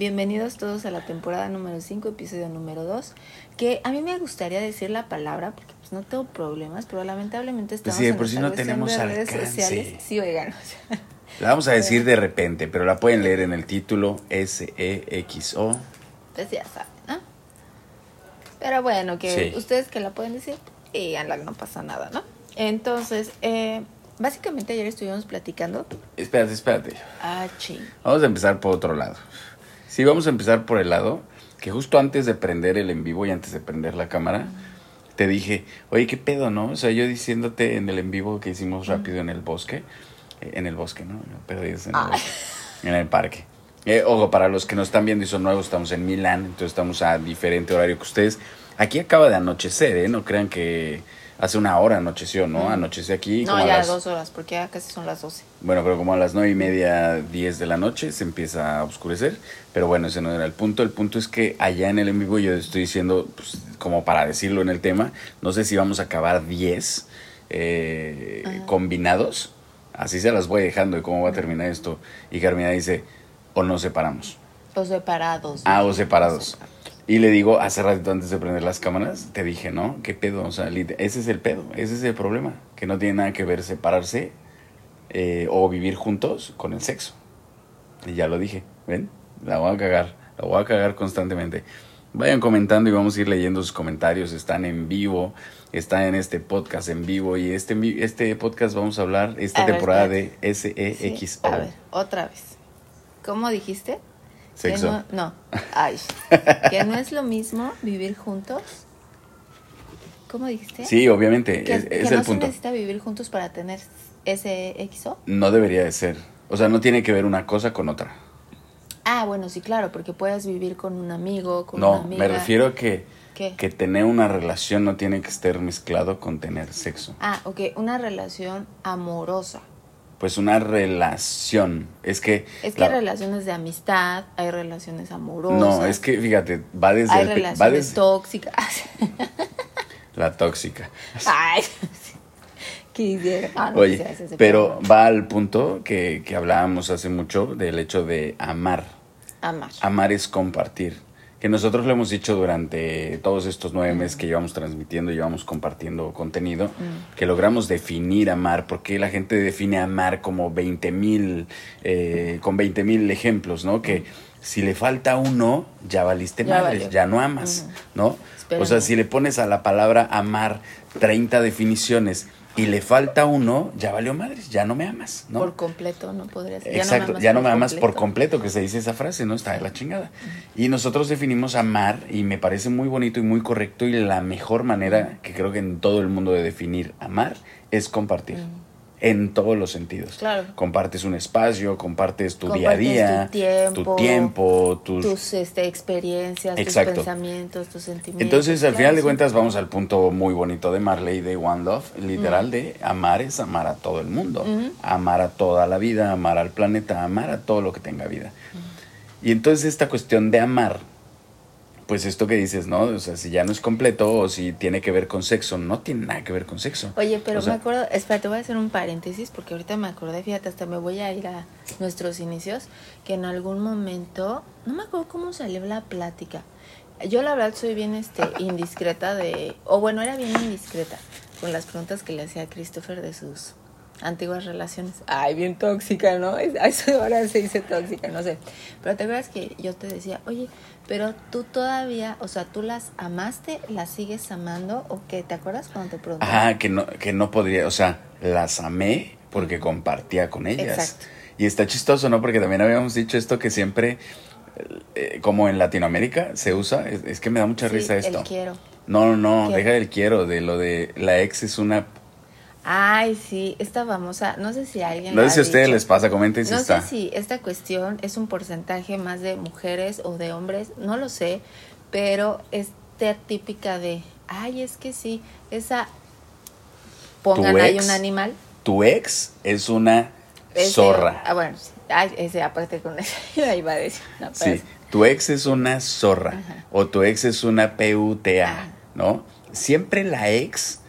bienvenidos todos a la temporada número 5, episodio número 2. Que a mí me gustaría decir la palabra, porque pues no tengo problemas, pero lamentablemente estamos sí, de por nuestra no tenemos de redes alcance. sociales. Sí, oigan. o sea, La vamos a decir de repente, pero la pueden leer en el título S-E-X-O. pues ya saben, ¿no? Pero bueno, que Sí. ustedes que la pueden decir, díganla, no pasa nada, ¿no? Entonces, eh, básicamente ayer estuvimos platicando. Espérate, espérate. Ah, ching. Vamos a empezar por otro lado. Sí, vamos a empezar por el lado que justo antes de prender el en vivo y antes de prender la cámara, te dije, oye, ¿qué pedo, no? O sea, yo diciéndote en el en vivo que hicimos rápido en el bosque, eh, en el bosque, ¿no? Pero en el, Ah. bosque, en el parque. Eh, ojo, para los que nos están viendo y son nuevos, estamos en Milán, entonces estamos a diferente horario que ustedes. Aquí acaba de anochecer, ¿eh? No crean que hace una hora anocheció, ¿no? Anocheció aquí. No, como a ya las- dos horas, porque ya casi son las 12. bueno, pero como a las nueve y media, diez de la noche se empieza a oscurecer. Pero bueno, ese no era el punto. El punto es que allá en el en vivo yo estoy diciendo, pues, como para decirlo en el tema, no sé si vamos a acabar 10 eh, combinados. Así se las voy dejando de cómo va a terminar esto. Y Carmina dice, o nos separamos. O separados. Ah, o separados. Y le digo, hace ratito antes de prender las cámaras, te dije, ¿no? ¿Qué pedo? O sea, ese es el pedo, ese es el problema. Que no tiene nada que ver separarse eh, o vivir juntos con el sexo. Y ya lo dije, ¿ven? La voy a cagar, la voy a cagar constantemente. Vayan comentando y vamos a ir leyendo sus comentarios. Están en vivo, están en este podcast en vivo. Y este, este podcast vamos a hablar esta A ver, temporada espérate. de Sí, SEXO. A ver, otra vez. ¿Cómo dijiste? Que Sexo. no, no. Ay. que no es lo mismo vivir juntos. ¿Cómo dijiste? Sí, obviamente, Que, es, que es no el se punto. necesita vivir juntos para tener ese XO. No debería de ser. O sea, no tiene que ver una cosa con otra. Ah, bueno, sí, claro, porque puedes vivir con un amigo, con una No, amiga. me refiero a que, ¿Qué? que tener una relación no tiene que estar mezclado con tener sexo. Ah, ok, una relación amorosa. Pues una relación. Es que... Es que la- hay relaciones de amistad, hay relaciones amorosas. No, es que fíjate, va desde, hay el pe- va relaciones desde tóxicas. la tóxica. Ay, quisiera. Ah, no Oye, pero va al punto que, que hablábamos hace mucho del hecho de amar. Amar. Amar es compartir. Que nosotros lo hemos dicho durante todos estos nueve meses que llevamos transmitiendo, llevamos compartiendo contenido, Mm. que logramos definir amar, porque la gente define amar como 20 mil, eh, con 20 mil ejemplos, ¿no? Que si le falta uno, ya valiste Mm. Ya madres, valió. ya no amas. ¿no? O sea, si le pones a la palabra amar 30 definiciones y le falta uno, ya valió madres, ya no me amas, ¿no? Por completo, no podría ser. Exacto, ya no me amas por completo, que se dice esa frase, ¿no? Está de la chingada. Y nosotros definimos amar y me parece muy bonito y muy correcto y la mejor manera que creo que en todo el mundo de definir amar es compartir. En todos los sentidos. Claro. Compartes un espacio, compartes tu día a día, tu tiempo, tu tiempo, tus... Tus este, experiencias, Exacto. tus pensamientos, tus sentimientos. Entonces, al Claro, final de cuentas, vamos al punto muy bonito de Marley de One Love, literal de amar es amar a todo el mundo, amar a toda la vida, amar al planeta, amar a todo lo que tenga vida. Y entonces esta cuestión de amar, pues esto que dices, ¿no? O sea, si ya no es completo o si tiene que ver con sexo, no tiene nada que ver con sexo. Oye, pero O sea, me acuerdo, espera, te voy a hacer un paréntesis porque ahorita me acordé, fíjate, hasta me voy a ir a nuestros inicios, que en algún momento, no me acuerdo cómo salió la plática. Yo la verdad soy bien este indiscreta de, o bueno, era bien indiscreta con las preguntas que le hacía a Christopher de sus antiguas relaciones. Ay, bien tóxica, ¿no? Es- a Eso ahora se dice tóxica, no sé. Pero te acuerdas que yo te decía, oye, pero tú todavía, o sea, tú las amaste, las sigues amando, o qué? ¿Te acuerdas cuando te pregunté? Ajá, que no, que no podría, o sea, las amé porque compartía con ellas. Exacto. Y está chistoso, ¿no? Porque también habíamos dicho esto que siempre, eh, como en Latinoamérica se usa, es, es que me da mucha Sí, risa esto. El quiero. No, no, no, ¿Qué? deja del quiero, de lo de la ex es una... Ay, sí, esta famosa, no sé si alguien. No sé si a ustedes les pasa, comenten si No está. sé si esta cuestión es un porcentaje más de mujeres o de hombres, no lo sé, pero esta típica de, ay, es que sí, esa. Pongan ahí ex? un animal. Tu ex es una ese- zorra. Ah, bueno, sí. Ay, ese, aparte con ese, yo iba a decir. No, pero Sí, tu ex es una zorra Ajá. o tu ex es una PUTA, Ajá. ¿no? Siempre la ex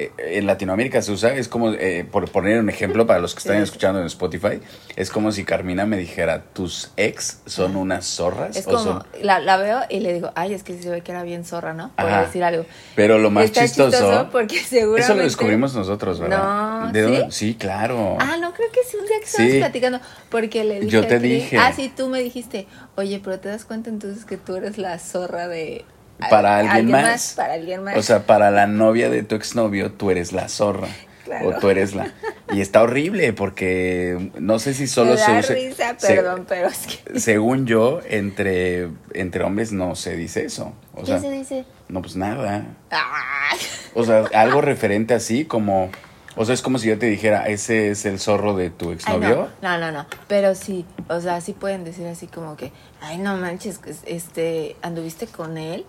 eh, en Latinoamérica se usa, es como, eh, por poner un ejemplo para los que están escuchando en Spotify, es como si Carmina me dijera, tus ex son unas zorras. Es o como, son-". la, la veo y le digo, ay, es que se ve que era bien zorra, ¿no? Por Ajá. decir algo. Pero lo más Está chistoso, porque seguramente... eso lo descubrimos nosotros, ¿verdad? No, ¿De ¿sí? dónde? Sí, claro. Ah, no, creo que sí, un día que estábamos Sí. platicando, porque le dije Yo te dije. Ah, sí, tú me dijiste, oye, pero te das cuenta entonces que tú eres la zorra de... para alguien, más. Para alguien más. O sea, para la novia de tu exnovio, tú eres la zorra. Claro. O tú eres la... Y está horrible porque no sé si solo me se da usa... risa, se- perdón, pero es que... según yo, entre, entre hombres no se dice eso. O ¿Qué sea, se dice? no, pues nada. Ay. O sea, algo referente así como... O sea, es como si yo te dijera, ese es el zorro de tu Ay, exnovio. no, no, no, no, pero sí, o sea, sí pueden decir así como que, ay, no manches, que, este, anduviste con él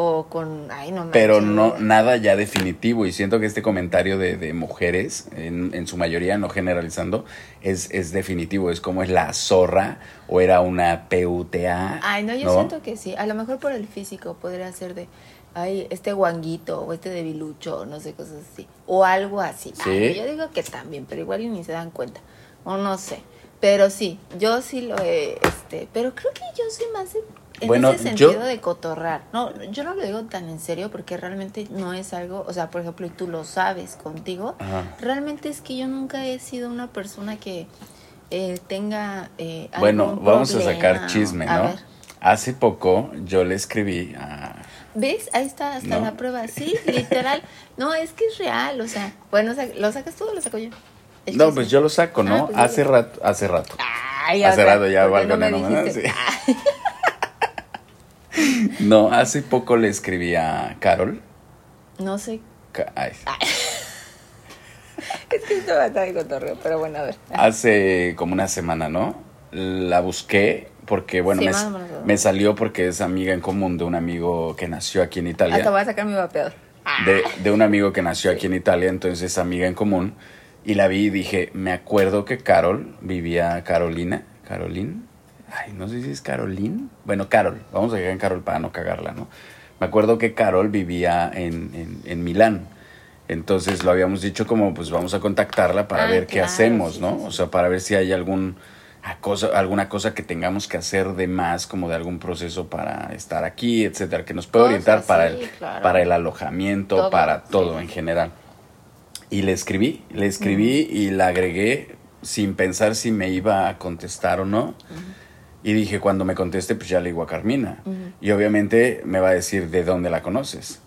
o con, ay, no manches. Pero no, güey". nada ya definitivo. Y siento que este comentario de, de mujeres, en, en su mayoría, no generalizando, es, es definitivo. Es como es la zorra o era una PUTA. Ay, no, yo siento que sí, a lo mejor por el físico podría ser de, ay, este guanguito o este debilucho, no sé, cosas así, o algo así. Sí. Ay, yo digo que también, pero igual ni se dan cuenta, o no sé. Pero sí, yo sí lo he, este, pero creo que yo soy más de- en Bueno, ese sentido yo- de cotorrar. No, yo no lo digo tan en serio porque realmente no es algo, o sea, por ejemplo, y tú lo sabes contigo, Ajá. realmente es que yo nunca he sido una persona que eh, tenga eh, Bueno, vamos a sacar chisme, a ¿no? ver. Hace poco yo le escribí a... ¿Ves? Ahí está hasta ¿No? la prueba. Sí, literal. No, es que es real. O sea, bueno, ¿lo sacas tú o lo saco yo? El No, chisme. pues yo lo saco, ¿no? Ah, pues hace rato, hace rato. Ay, hace rato ya ¿por qué no dijiste? sí. No, hace poco le escribí a Carol. No sé. Ca- ay, Es que esto va a estar de cotorreo, pero bueno, a ver. hace como una semana, ¿no? La busqué porque, bueno, Sí, me, me salió porque es amiga en común de un amigo que nació aquí en Hasta Italia. voy a sacar mi vapeador. De, de un amigo que nació aquí en Italia, entonces es amiga en común. Y la vi y dije, me acuerdo que Carol vivía Carolina. ¿Carolín? Ay, no sé si es Carolín. Bueno, Carol. Vamos a dejar en Carol para no cagarla, ¿no? Me acuerdo que Carol vivía en, en, en Milán. Entonces lo habíamos dicho como, pues vamos a contactarla para Ah, ver qué hacemos, sí, ¿no? sí. O sea, para ver si hay algún cosa, alguna cosa que tengamos que hacer de más, como de algún proceso para estar aquí, etcétera, que nos pueda orientar para el, claro. para el alojamiento, Todo, para sí. todo en general. Y le escribí, le escribí y la agregué sin pensar si me iba a contestar o no. Y dije, cuando me conteste, pues ya le digo a Carmina. Y obviamente me va a decir de dónde la conoces.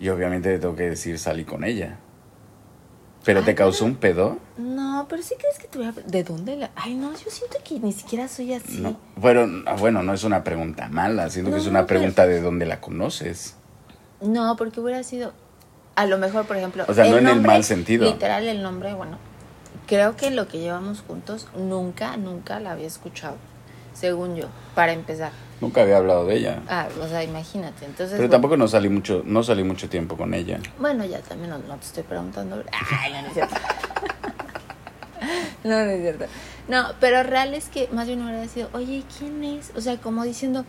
Y obviamente le tengo que decir, salí con ella. ¿Pero te Ah, causó un pedo? No, pero sí crees que te voy a... ¿De dónde la...? Ay, no, yo siento que ni siquiera soy así. No. Bueno, no, bueno, no es una pregunta mala, siento que es No, una pero- pregunta de dónde la conoces. No, porque hubiera sido, a lo mejor, por ejemplo, O sea, no en el mal sentido. Literal, el nombre, bueno, creo que lo que llevamos juntos nunca, nunca la había escuchado, según yo, para empezar. Nunca había hablado de ella. Ah, o sea, imagínate. Entonces, Pero bueno, tampoco no salí mucho, no salí mucho tiempo con ella. Bueno, ya también no, no te estoy preguntando. Ay, no, no es cierto. no, no es cierto. No, pero real es que más bien hubiera sido, oye, ¿quién es? O sea, como diciendo,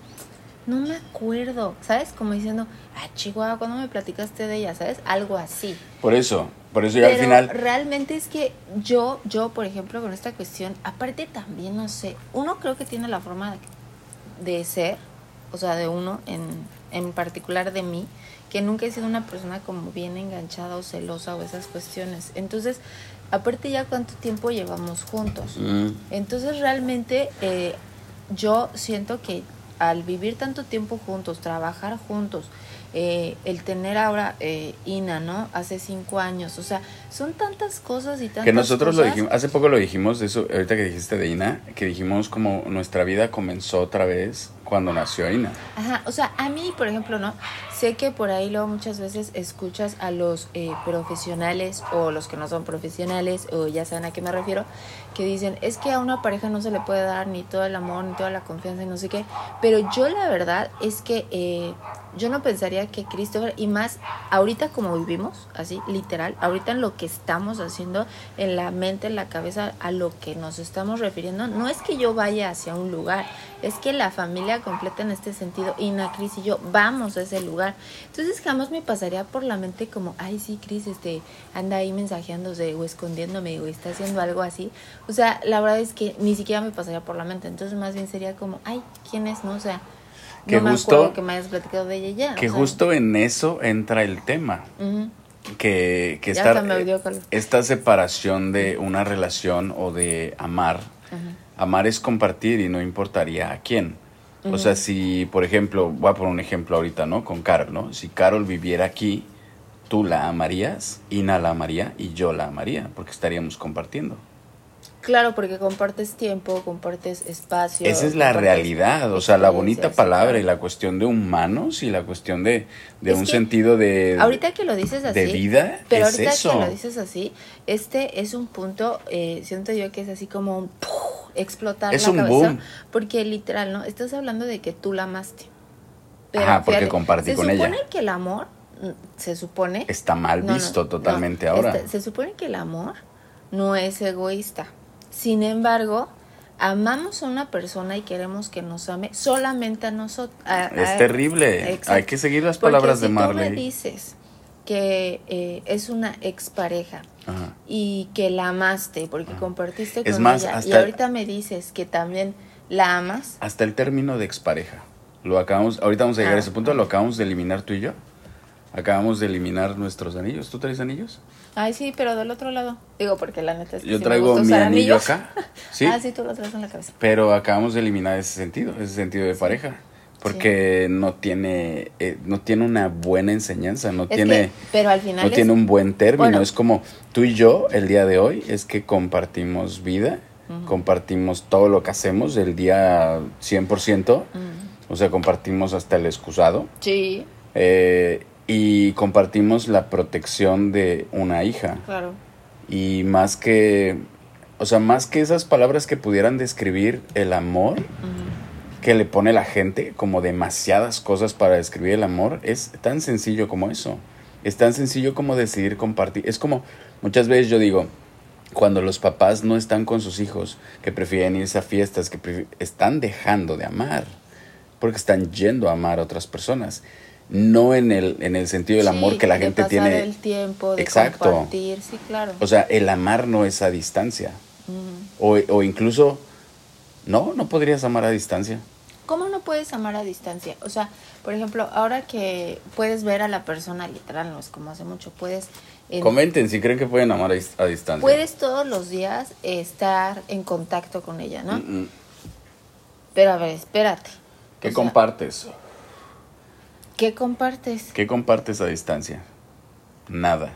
no me acuerdo, ¿sabes? Como diciendo, ah, Chihuahua, ¿cuándo me platicaste de ella? ¿Sabes? Algo así. Por eso, por eso ya al final. realmente es que yo, yo, por ejemplo, con esta cuestión, aparte también, no sé, uno creo que tiene la forma de, de ser, o sea, de uno en, en particular de mí, que nunca he sido una persona como bien enganchada o celosa o esas cuestiones. Entonces, aparte ya cuánto tiempo llevamos juntos. Mm, Entonces realmente eh, yo siento que al vivir tanto tiempo juntos, trabajar juntos, eh, el tener ahora eh, Ina, ¿no? Hace cinco años, o sea, son tantas cosas y tantas que nosotros lo cosas. dijimos, hace poco lo dijimos, de eso, ahorita que dijiste de Ina, que dijimos como nuestra vida comenzó otra vez cuando nació Ina. Ajá, o sea, a mí, por ejemplo, ¿no? Sé que por ahí luego muchas veces escuchas a los eh, profesionales o los que no son profesionales, o ya saben a qué me refiero, que dicen, es que a una pareja no se le puede dar ni todo el amor, ni toda la confianza, y no sé qué. Pero yo la verdad es que eh, yo no pensaría que Christopher, y más ahorita como vivimos, así, literal, ahorita en lo que estamos haciendo, en la mente, en la cabeza, a lo que nos estamos refiriendo, no es que yo vaya hacia un lugar, es que la familia completa en este sentido, Ina, Cris y yo, vamos a ese lugar. Entonces jamás me pasaría por la mente como, ay, sí, Cris, este, anda ahí mensajeándose o escondiéndome o está haciendo algo así. O sea, la verdad es que ni siquiera me pasaría por la mente. Entonces más bien sería como, ay, ¿quién es? No, o sea que no justo, me acuerdo que me hayas platicado de ella ya. Que justo en eso entra el tema. Que, que estar, esta separación de una relación o de amar. Amar es compartir y no importaría a quién. O sea, si, por ejemplo, voy a poner un ejemplo ahorita, ¿no? Con Carol, ¿no? Si Carol viviera aquí, tú la amarías, Ina la amaría y yo la amaría, porque estaríamos compartiendo. Claro, porque compartes tiempo, compartes espacio. Esa es la realidad, o sea, la bonita palabra y la cuestión de humanos y la cuestión de, de un sentido de... Ahorita que lo dices así... De vida, pero ahorita que lo dices así, este es un punto, eh, siento yo que es así como un... explotar es la un cabeza. Boom. Porque literal, ¿no? Estás hablando de que tú la amaste. Pero, Ajá, porque compartí con ella. Se supone que el amor, mm, se supone... Está mal visto totalmente ahora. Este, se supone que el amor no es egoísta sin embargo, amamos a una persona y queremos que nos ame solamente a nosotros. Es terrible. Hay que seguir las palabras de Marley. Tú me dices que eh, es una expareja y que la amaste porque compartiste con ella y ahorita me dices que también la amas. Hasta el término de expareja. Lo acabamos, ahorita vamos a llegar a ese punto, lo acabamos de eliminar tú y yo. Acabamos de eliminar nuestros anillos. ¿Tú traes anillos? Ay, sí, pero del otro lado. Digo, porque la neta es que Yo traigo mi anillo acá. ¿Sí? Ah, sí, tú lo traes en la cabeza. Pero acabamos de eliminar ese sentido, ese sentido de pareja. Porque no tiene eh, no tiene una buena enseñanza, no tiene pero al final no tiene un buen término, es como tú y yo el día de hoy es que compartimos vida, compartimos todo lo que hacemos el día 100%, o sea, compartimos hasta el excusado. Sí. Eh, y compartimos la protección de una hija. Claro. Y más que, o sea, más que esas palabras que pudieran describir el amor que le pone la gente, como demasiadas cosas para describir el amor, es tan sencillo como eso. Es tan sencillo como decidir compartir. Es como, muchas veces yo digo, cuando los papás no están con sus hijos, que prefieren irse a fiestas, que están dejando de amar, porque están yendo a amar a otras personas no en el, en el sentido del amor que la gente tiene. el tiempo, de Exacto. compartir, sí, claro. O sea, el amar no es a distancia. o, o, incluso, no, no podrías amar a distancia. ¿Cómo no puedes amar a distancia? O sea, por ejemplo, ahora que puedes ver a la persona literal, no es como hace mucho, puedes... Comenten si creen que pueden amar a, distancia. Puedes todos los días estar en contacto con ella, ¿no? Pero a ver, espérate. ¿Qué compartes? ¿Qué compartes? ¿Qué compartes a distancia? Nada.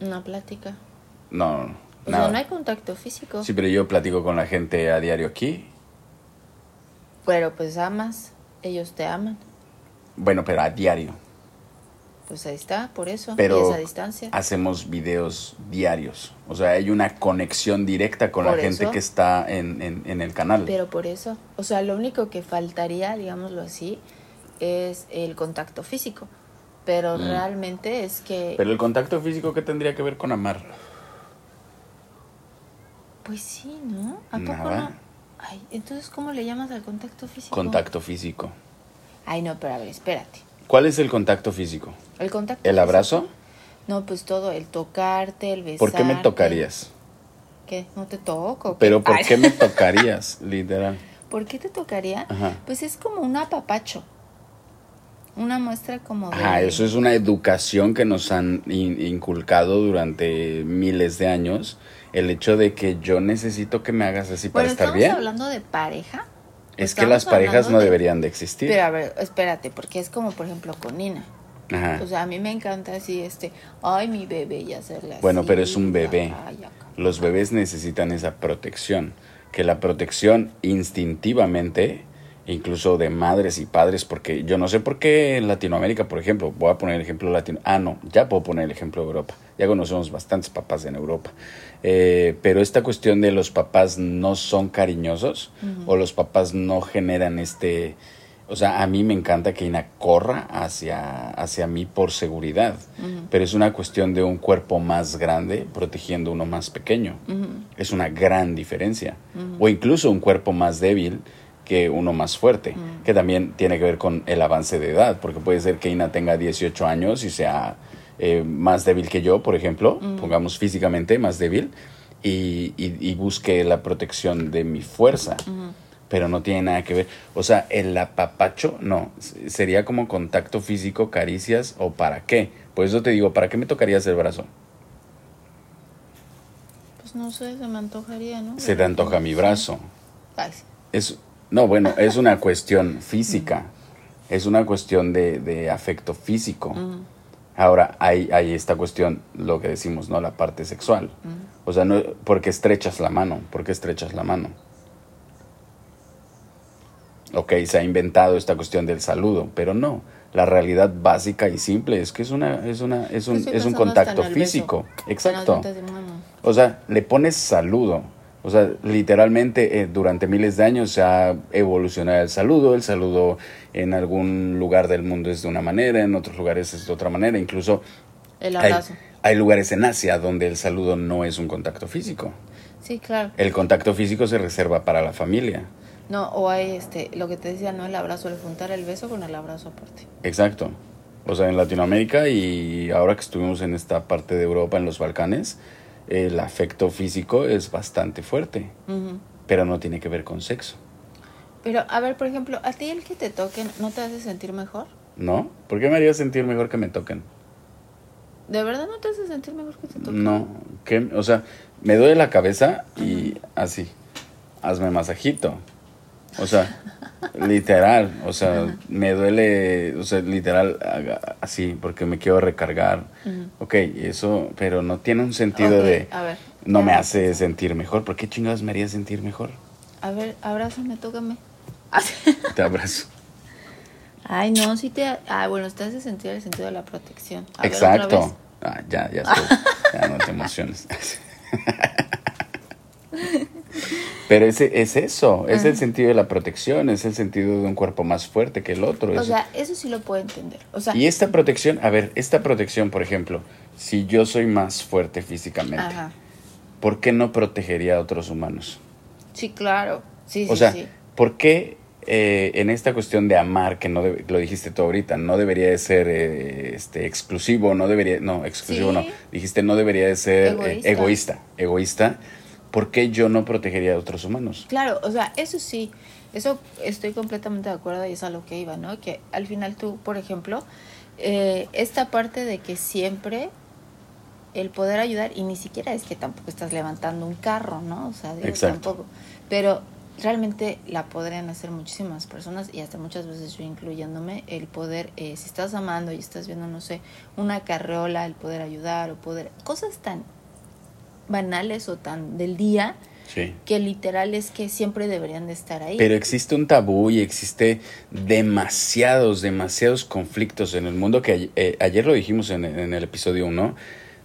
Una plática. No, no. O sea, no hay contacto físico. Sí, pero yo platico con la gente a diario aquí. Pero pues amas, ellos te aman. Bueno, pero a diario. Pues ahí está, por eso. Pero a distancia. hacemos videos diarios. O sea, hay una conexión directa con la gente que está en, en, en el canal. Pero por eso. O sea, lo único que faltaría, digámoslo así, es el contacto físico. Pero mm. realmente es que... Pero el contacto físico, ¿qué tendría que ver con amar? Pues sí, ¿no? ¿A poco no? Ay, entonces, ¿cómo le llamas al contacto físico? Contacto físico. Ay, no, pero a ver, espérate. ¿Cuál es el contacto físico? ¿El contacto ¿El abrazo? No, pues todo, el tocarte, el besarte. ¿Por qué me tocarías? ¿Qué? ¿No te toco? Pero ¿por qué me tocarías, literal? ¿Por qué te tocaría? Pues es como un apapacho. Una muestra como de... Ajá, eso es una educación que nos han inculcado durante miles de años. El hecho de que yo necesito que me hagas así para estar bien. ¿Estamos hablando de pareja? Es que las parejas no deberían de existir. Pero a ver, espérate, porque es como por ejemplo con Nina. Ajá. O sea, a mí me encanta así, este, ay, mi bebé y hacerle así. Bueno, pero es un bebé. Los bebés necesitan esa protección. Que la protección instintivamente incluso de madres y padres, porque yo no sé por qué en Latinoamérica, por ejemplo, voy a poner el ejemplo latino, ah, no, ya puedo poner el ejemplo de Europa, ya conocemos bastantes papás en Europa, eh, pero esta cuestión de los papás no son cariñosos o los papás no generan este, O sea, a mí me encanta que Ina corra hacia, hacia mí por seguridad, pero es una cuestión de un cuerpo más grande protegiendo uno más pequeño. Es una gran diferencia. O incluso un cuerpo más débil que uno más fuerte, que también tiene que ver con el avance de edad, porque puede ser que Ina tenga 18 años y sea eh, más débil que yo, por ejemplo, pongamos físicamente más débil, y, y, busque la protección de mi fuerza pero no tiene nada que ver. O sea, el apapacho, no, sería como contacto físico, caricias o para qué. Por eso te digo, ¿para qué me tocarías el brazo? Pues no sé, se me antojaría, ¿no? Se te antoja mi brazo. Es, no, bueno, es una cuestión física, es una cuestión de, de afecto físico. Ahora, hay, hay esta cuestión, lo que decimos, ¿no? La parte sexual. O sea, no, porque estrechas la mano, porque estrechas la mano ok, se ha inventado esta cuestión del saludo, pero no. La realidad básica y simple es que es una es una es un, es un contacto físico. Exacto. O sea, le pones saludo. O sea, literalmente eh, durante miles de años se ha evolucionado el saludo. El saludo en algún lugar del mundo es de una manera, en otros lugares es de otra manera. Incluso el abrazo. Hay, hay lugares en Asia donde el saludo no es un contacto físico. Sí, claro. El contacto físico se reserva para la familia. No, o hay este, lo que te decía, no el abrazo, el juntar el beso con el abrazo aparte. Exacto. O sea, en Latinoamérica y ahora que estuvimos en esta parte de Europa, en los Balcanes, el afecto físico es bastante fuerte, pero no tiene que ver con sexo. Pero, a ver, por ejemplo, ¿a ti el que te toquen no te hace sentir mejor? No, ¿por qué me haría sentir mejor que me toquen? ¿De verdad no te hace sentir mejor que te toquen? No, que, o sea, me duele la cabeza y así, hazme masajito. O sea, literal, o sea, me duele, o sea, literal, así, porque me quiero recargar. Ok, eso, pero no tiene un sentido de, no me hace sentir mejor. ¿Por qué chingados me haría sentir mejor? A ver, abrázame, tócame. Te abrazo. Ay, no, sí te, ah, bueno, te hace sentir el sentido de la protección. Exacto. ah, ya, ya estoy, ya no te emociones. Pero ese, es eso, es el sentido de la protección, es el sentido de un cuerpo más fuerte que el otro. O sea, eso sí lo puedo entender. O sea, y esta protección, a ver, esta protección, por ejemplo, si yo soy más fuerte físicamente, ¿por qué no protegería a otros humanos? Sí, claro. Sí, o sea, ¿por qué eh, en esta cuestión de amar, que no lo dijiste tú ahorita, no debería de ser eh, este, exclusivo, no debería, no, exclusivo no, dijiste no debería de ser eh, egoísta, egoísta ¿por qué yo no protegería a otros humanos? Claro, o sea, eso sí, eso estoy completamente de acuerdo y es a lo que iba, ¿no? Que al final tú, por ejemplo, eh, esta parte de que siempre el poder ayudar, y ni siquiera es que tampoco estás levantando un carro, ¿no? O sea, tampoco. Pero realmente la podrían hacer muchísimas personas y hasta muchas veces yo incluyéndome, el poder, eh, si estás amando y estás viendo, no sé, una carreola, el poder ayudar o poder, cosas tan banales o tan del día que literal es que siempre deberían de estar ahí. Pero existe un tabú y existe demasiados, demasiados conflictos en el mundo que eh, ayer lo dijimos en, el episodio 1,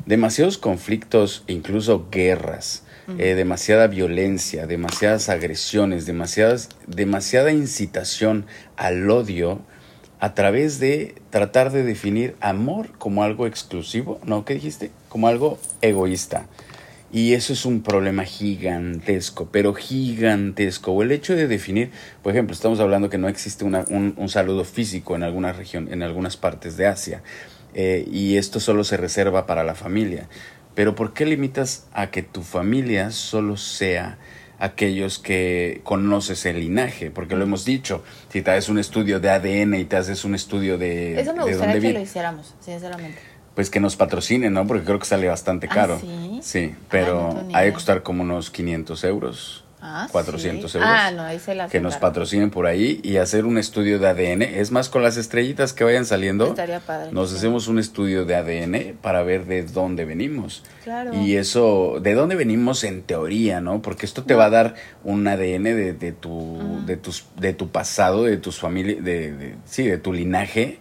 demasiados conflictos, incluso guerras. Eh, demasiada violencia, demasiadas agresiones, demasiadas, demasiada incitación al odio a través de tratar de definir amor como algo exclusivo, ¿no? ¿Qué dijiste? Como algo egoísta. Y eso es un problema gigantesco, pero gigantesco. O el hecho de definir, por ejemplo, estamos hablando que no existe una, un, saludo físico en alguna región, en algunas partes de Asia, eh, y esto solo se reserva para la familia. Pero ¿por qué limitas a que tu familia solo sea aquellos que conoces el linaje? Porque lo hemos dicho, si te haces un estudio de ADN y te haces un estudio de... Eso me gustaría que lo hiciéramos, sinceramente pues que nos patrocinen, ¿no? Porque creo que sale bastante ah, caro. sí? Sí, pero hay que costar como unos 500 euros. Ah, 400 euros. Ah, no, ahí se la Que nos patrocinen por ahí y hacer un estudio de ADN. Es más, con las estrellitas que vayan saliendo, Estaría padre, nos hacemos un estudio de ADN para ver de dónde venimos. Claro. Y eso, de dónde venimos en teoría, ¿no? Porque esto te va a dar un ADN de, de tu, de, tus, de tu pasado, de tus familias, de, de, sí, de tu linaje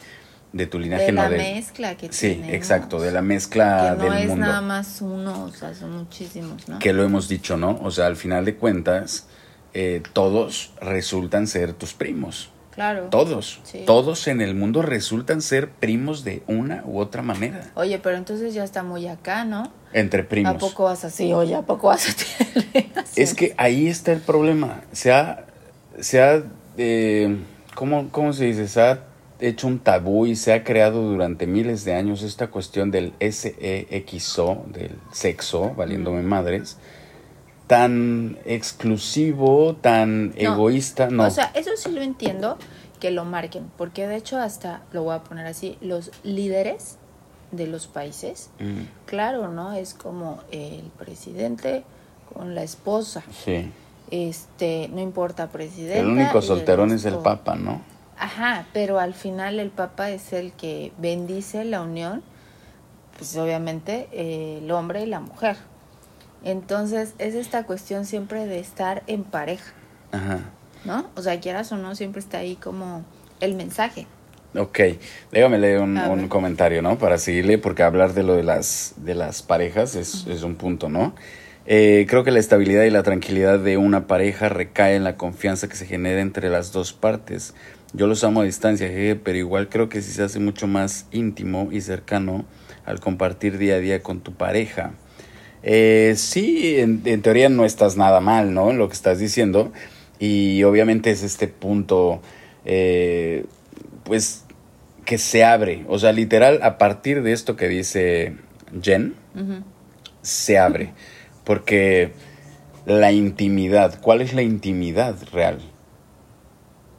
de tu linaje de la mezcla que sí exacto de la mezcla que no es nada más uno o sea son muchísimos no que lo hemos dicho no o sea al final de cuentas eh, todos resultan ser tus primos Claro. Todos, Sí. todos en el mundo resultan ser primos de una u otra manera. Oye, pero entonces ya está muy acá, ¿no? Entre primos. ¿A poco vas así? Oye, ¿a poco vas a Es que ahí está el problema. Se ha, se ha eh, ¿cómo, ¿cómo se dice? Se ha hecho un tabú y se ha creado durante miles de años esta cuestión del SEXO, del sexo, valiéndome madres, tan exclusivo, tan No, egoísta. No, O sea, eso sí lo entiendo que lo marquen, porque de hecho hasta, lo voy a poner así, los líderes de los países, Mm, claro, ¿no? Es como el presidente con la esposa, sí. este, no importa presidente. El único solterón es el. Papa, ¿no? Ajá, pero al final el Papa es el que bendice la unión, pues obviamente eh, el hombre y la mujer. Entonces es esta cuestión siempre de estar en pareja, Ajá. ¿no? O sea, quieras o no, siempre está ahí como el mensaje. Ok, déjame leer un, comentario, ¿no? Para seguirle, porque hablar de lo de las, de las parejas es, es un punto, ¿no? Eh, creo que la estabilidad y la tranquilidad de una pareja recae en la confianza que se genera entre las dos partes. Yo los amo a distancia, jeje, pero igual creo que sí se hace mucho más íntimo y cercano al compartir día a día con tu pareja. Eh, sí, en, en teoría no estás nada mal, ¿no? En lo que estás diciendo. Y obviamente es este punto, eh, pues, que se abre. O sea, literal, a partir de esto que dice Jen, se abre. Porque la intimidad, ¿cuál es la intimidad real?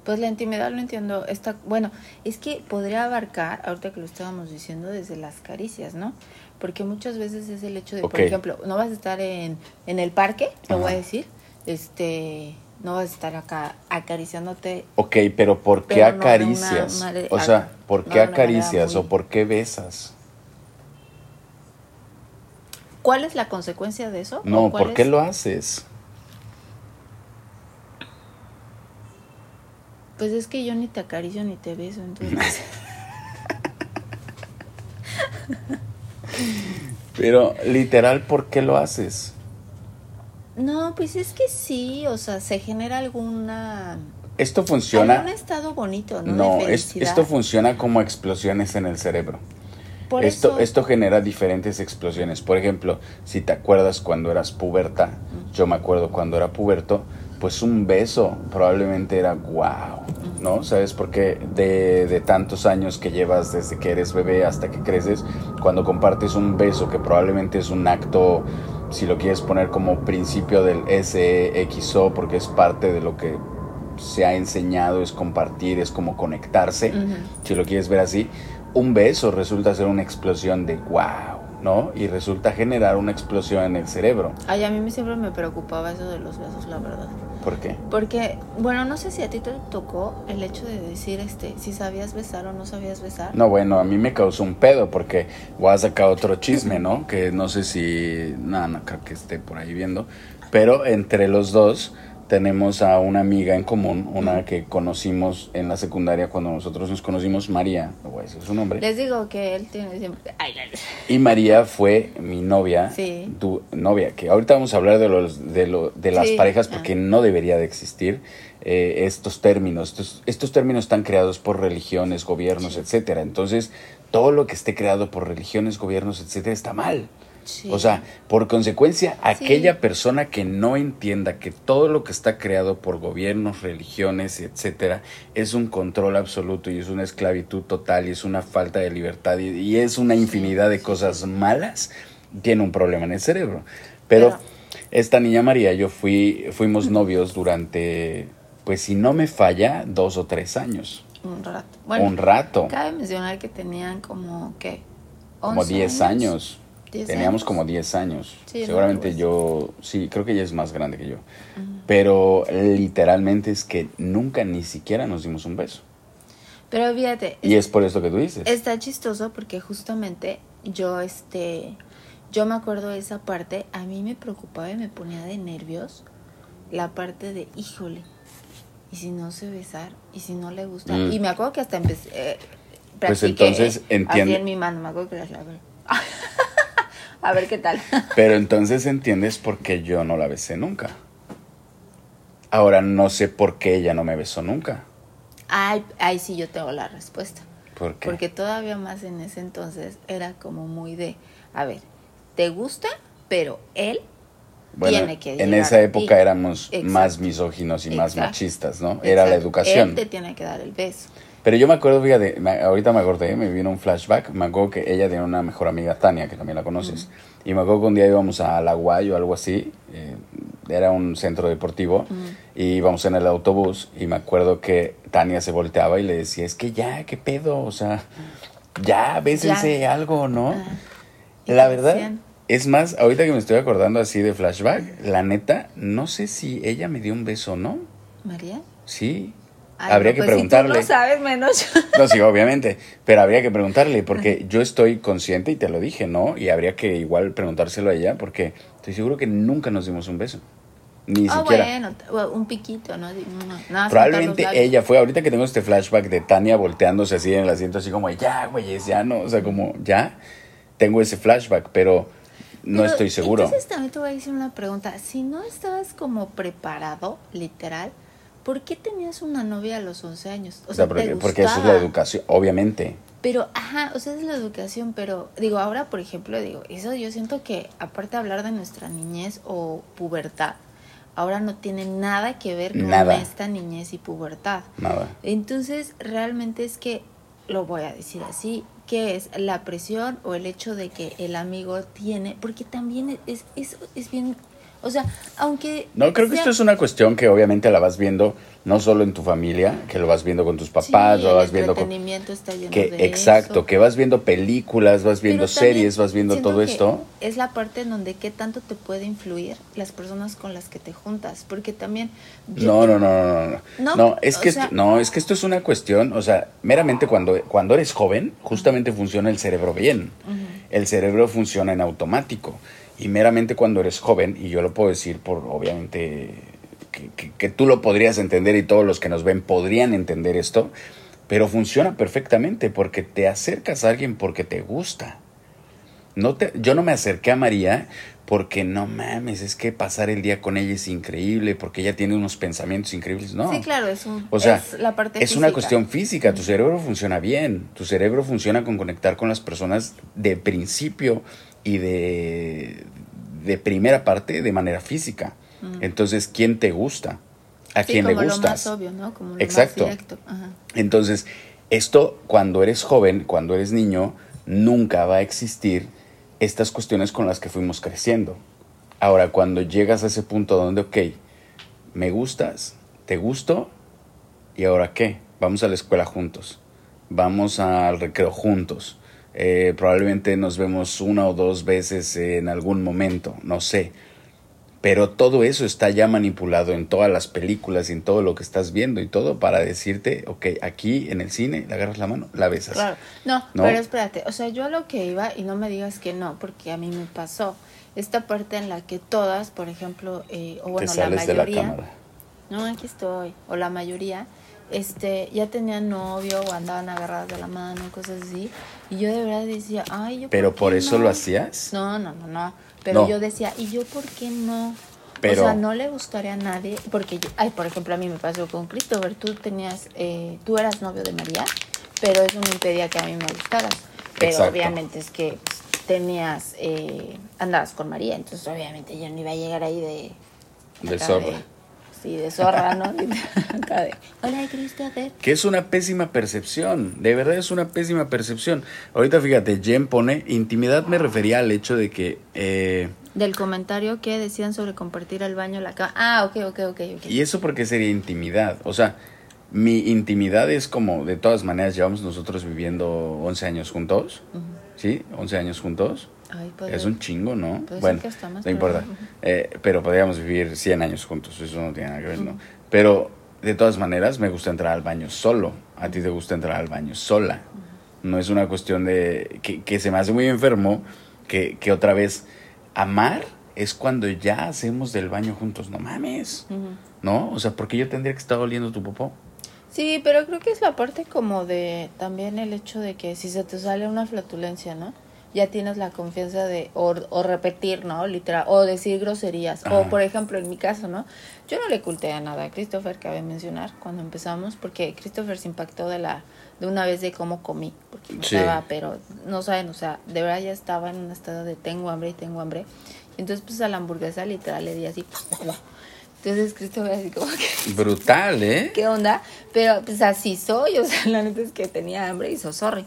Pues la intimidad lo entiendo. Está, bueno, es que podría abarcar, ahorita que lo estábamos diciendo, desde las caricias, ¿no? Porque muchas veces es el hecho de, por ejemplo, no vas a estar en, en el parque, lo voy a decir, este, no vas a estar acá acariciándote. Ok, pero ¿por qué Pero no de una acaricias? o sea, ¿por qué acaricias muy- o por qué besas? ¿Cuál es la consecuencia de eso? No, ¿O cuál ¿por qué es- lo haces? Pues es que yo ni te acaricio ni te beso, entonces. Pero literal, ¿por qué lo haces? no, pues es que sí, o sea, se genera alguna... Esto funciona. Algún estado bonito, ¿no? No, es- esto funciona como explosiones en el cerebro. Por esto, eso- esto genera diferentes explosiones. Por ejemplo, si te acuerdas cuando eras puberta, yo me acuerdo cuando era puberto, pues un beso probablemente era wow, ¿no? ¿Sabes? Porque de, de tantos años que llevas desde que eres bebé hasta que creces, cuando compartes un beso, que probablemente es un acto, si lo quieres poner como principio del SEXO, porque es parte de lo que se ha enseñado, es compartir, es como conectarse, si lo quieres ver así, un beso resulta ser una explosión de wow, ¿no? Y resulta generar una explosión en el cerebro. Ay, a mí siempre me preocupaba eso de los besos, la verdad. ¿Por qué? Porque, bueno, no sé si a ti te tocó el hecho de decir, este, si sabías besar o no sabías besar. No, bueno, a mí me causó un pedo porque voy a sacar otro chisme, ¿no? Que no sé si, no, no creo que esté por ahí viendo, pero entre los dos tenemos a una amiga en común, una que conocimos en la secundaria cuando nosotros nos conocimos, María, no voy a decir su nombre. Les digo que él tiene siempre... Ay. Y María fue mi novia, Sí. tu novia, que ahorita vamos a hablar de los de, lo, de las Sí, parejas ah. porque no debería de existir eh, estos términos. Estos, estos términos están creados por religiones, gobiernos, etcétera. Entonces, todo lo que esté creado por religiones, gobiernos, etcétera, está mal. Sí. O sea, por consecuencia, aquella persona que no entienda que todo lo que está creado por gobiernos, religiones, etcétera, es un control absoluto y es una esclavitud total y es una falta de libertad y, y es una infinidad de cosas malas, tiene un problema en el cerebro. Pero, Pero- esta niña María, yo fui, fuimos novios durante, pues si no me falla, dos o tres años. Un rato. Bueno, un rato, cabe mencionar que tenían como, ¿qué? como 11 10 años. 10 Teníamos años. como 10 años. Sí, Seguramente yo, sí, creo que ella es más grande que yo. Pero literalmente es que nunca ni siquiera nos dimos un beso. Pero fíjate, Y es por eso que tú dices. Está chistoso porque justamente yo, este, yo me acuerdo de esa parte, a mí me preocupaba y me ponía de nervios la parte de, híjole, y si no sé besar, y si no le gusta. Mm. Y me acuerdo que hasta empecé, eh, Pues entonces eh, Así en mi mano, me acuerdo que hacía, a ver. qué tal. Pero entonces entiendes por qué yo no la besé nunca. Ahora no sé por qué ella no me besó nunca. Ay, ay, sí, yo tengo la respuesta. ¿Por qué? Porque todavía más en ese entonces era como muy de, a ver, ¿te gusta? Pero él Bueno, tiene que en esa época ti. éramos Exacto. más misóginos y más machistas, ¿no? Era la educación. Él te tiene que dar el beso. Pero yo me acuerdo, fíjate, me- ahorita me acordé, me vino un flashback. Me acuerdo que ella tenía una mejor amiga, Tania, que también la conoces. Y me acuerdo que un día íbamos a La Guay o algo así. eh, era un centro deportivo. Y íbamos en el autobús. Y me acuerdo que Tania se volteaba y le decía: Es que ya, ¿qué pedo? O sea, ya, bésense algo, ¿no? Ah. ¿Y La verdad, es más, ahorita que me estoy acordando así de flashback, la neta, no sé si ella me dio un beso o no. ¿María? Sí. Ay, habría no, que pues, preguntarle. Si tú no sabes menos. No, sí, obviamente, pero habría que preguntarle porque yo estoy consciente y te lo dije, ¿no? Y habría que igual preguntárselo a ella porque estoy seguro que nunca nos dimos un beso. Ni Ah, siquiera. bueno, un piquito, ¿no? Nada Probablemente ella fue, ahorita que tengo este flashback de Tania volteándose así en el asiento, así como, ya, güey, ya no, o sea, como, ya, tengo ese flashback, pero no Pero, estoy seguro. Entonces también te voy a decir una pregunta. Si no estabas como preparado, literal, ¿por qué tenías una novia a los 11 años? O sea, ¿te porque, porque eso es la educación, obviamente. Pero, ajá, o sea, es la educación, pero digo, ahora, por ejemplo, digo, eso yo siento que, aparte de hablar de nuestra niñez o pubertad, ahora no tiene nada que ver con Nada. esta niñez y pubertad. Nada. Entonces, realmente es que, lo voy a decir así, que es la presión o el hecho de que el amigo tiene, porque también es, es, es bien, o sea, aunque... No, creo que esto es una cuestión que obviamente la vas viendo no solo en tu familia, que lo vas viendo con tus Sí, papás, lo el vas viendo con... está lleno Que, de exacto, eso. que vas viendo películas, vas viendo Pero series, vas viendo todo esto. Es la parte en donde qué tanto te puede influir las personas con las que te juntas, porque también No, no, no, no, no. No, No, es que sea- esto, no, es que esto es una cuestión, o sea, meramente cuando, cuando eres joven, justamente funciona el cerebro bien. El cerebro funciona en automático. Y meramente cuando eres joven, y yo lo puedo decir por, obviamente, que, tú lo podrías entender y todos los que nos ven podrían entender esto, pero funciona perfectamente porque te acercas a alguien porque te gusta. No te, yo no me acerqué a María porque no mames, es que pasar el día con ella es increíble, porque ella tiene unos pensamientos increíbles. No. Sí, claro, es, un, O sea, es la parte es una cuestión física, tu cerebro funciona bien, tu cerebro funciona con conectar con las personas de principio y de, de primera parte de manera física. Entonces, ¿quién te gusta? ¿A Sí, quién le como lo gustas? más obvio, ¿no? Como lo Exacto. más directo. Ajá. Entonces, esto cuando eres joven, cuando eres niño, nunca va a existir estas cuestiones con las que fuimos creciendo. Ahora, cuando llegas a ese punto donde, ok, me gustas, te gusto, ¿y ahora qué? Vamos a la escuela juntos, vamos al recreo juntos, eh, probablemente nos vemos una o dos veces en algún momento, no sé. Pero todo eso está ya manipulado en todas las películas y en todo lo que estás viendo y todo para decirte, ok, aquí en el cine le agarras la mano, la besas. Claro. No, ¿No? pero espérate, o sea, yo a lo que iba, y no me digas que no, porque a mí me pasó, esta parte en la que todas, por ejemplo, eh, o bueno, Te la sales de la mayoría, cámara. no, aquí estoy, o la mayoría, este, ya tenían novio o andaban agarradas de la mano, cosas así, y yo de verdad decía, ay, yo Pero por eso no? lo hacías. No, no, no, no, pero No. yo decía, ¿y yo por qué no? Pero- o sea, no le gustaría a nadie, porque yo, ay, por ejemplo, a mí me pasó con Christopher, tú tenías, eh, tú eras novio de María, pero eso no impedía que a mí me gustaras. Pero Exacto. obviamente es que tenías, eh, andabas con María, entonces obviamente yo no iba a llegar ahí de... De zorra. Sí, de zorra, ¿no? acá de, hola Christopher. Que es una pésima percepción, de verdad es una pésima percepción. Ahorita fíjate, Jen pone, intimidad me refería al hecho de que, eh, Del comentario que decían sobre compartir el baño, la cama. Ah, ok, ok, ok, ok. ¿y eso por qué sería intimidad? O sea, mi intimidad es como, de todas maneras, llevamos nosotros viviendo 11 años juntos, ¿sí? 11 años juntos. Ay, pues, Es un chingo, ¿no? Puede ser Bueno, que hasta más, no importa. Eh, pero podríamos vivir 100 años juntos, eso no tiene nada que ver, ¿no? Pero de todas maneras me gusta entrar al baño solo. A ti te gusta entrar al baño sola. No es una cuestión de que, que se me hace muy enfermo que, que otra vez amar es cuando ya hacemos del baño juntos. No mames. ¿No? O sea, ¿por qué yo tendría que estar oliendo tu popó? Sí, pero creo que es la parte como de también el hecho de que si se te sale una flatulencia, ¿no? Ya tienes la confianza de o, o repetir, ¿no? Literal, o decir groserías. O Ajá. por ejemplo, en mi caso, ¿no? Yo no le culté a nada a Christopher, cabe mencionar, cuando empezamos, porque Christopher se impactó de la de una vez de cómo comí, porque Sí. estaba, pero no saben, o sea, de verdad ya estaba en un estado de tengo hambre y tengo hambre. Y entonces pues a la hamburguesa literal le di así. Entonces Christopher así como que Brutal, ¿eh? ¿qué onda? Pero pues así soy, o sea, la neta es que tenía hambre y so sorry.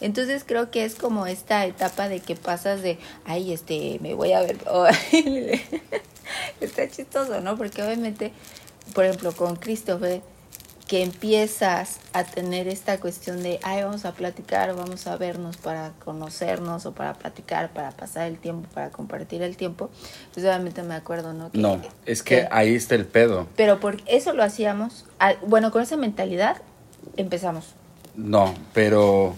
Entonces creo que es como esta etapa de que pasas de, ay, este, me voy a ver, está chistoso, ¿no? Porque obviamente, por ejemplo, con Christopher, que empiezas a tener esta cuestión de, ay, vamos a platicar, vamos a vernos para conocernos o para platicar, para pasar el tiempo, para compartir el tiempo, pues obviamente me acuerdo, ¿no? Que- No, es que ahí está el pedo. pero por eso lo hacíamos. bueno, con esa mentalidad empezamos. No, pero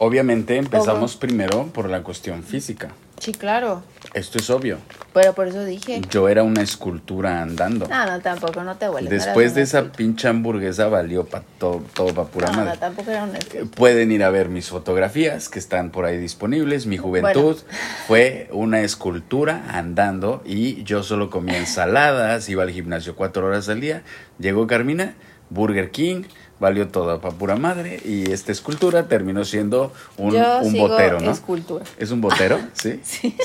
obviamente empezamos primero por la cuestión física. Sí, claro. Esto es obvio. Pero por eso dije. Yo era una escultura andando. No, no, tampoco, no te huele. Después de esa pinche hamburguesa valió pa todo, todo para pura No, madre. no, tampoco era un Eh, Pueden ir a ver mis fotografías que están por ahí disponibles. Mi juventud fue una escultura andando y yo solo comía ensaladas, iba al gimnasio cuatro horas al día. Llegó Carmina, Burger King, valió todo para pura madre y esta escultura terminó siendo un, Yo un sigo botero, ¿no? escultura. ¿Es un botero? Sí. Sí.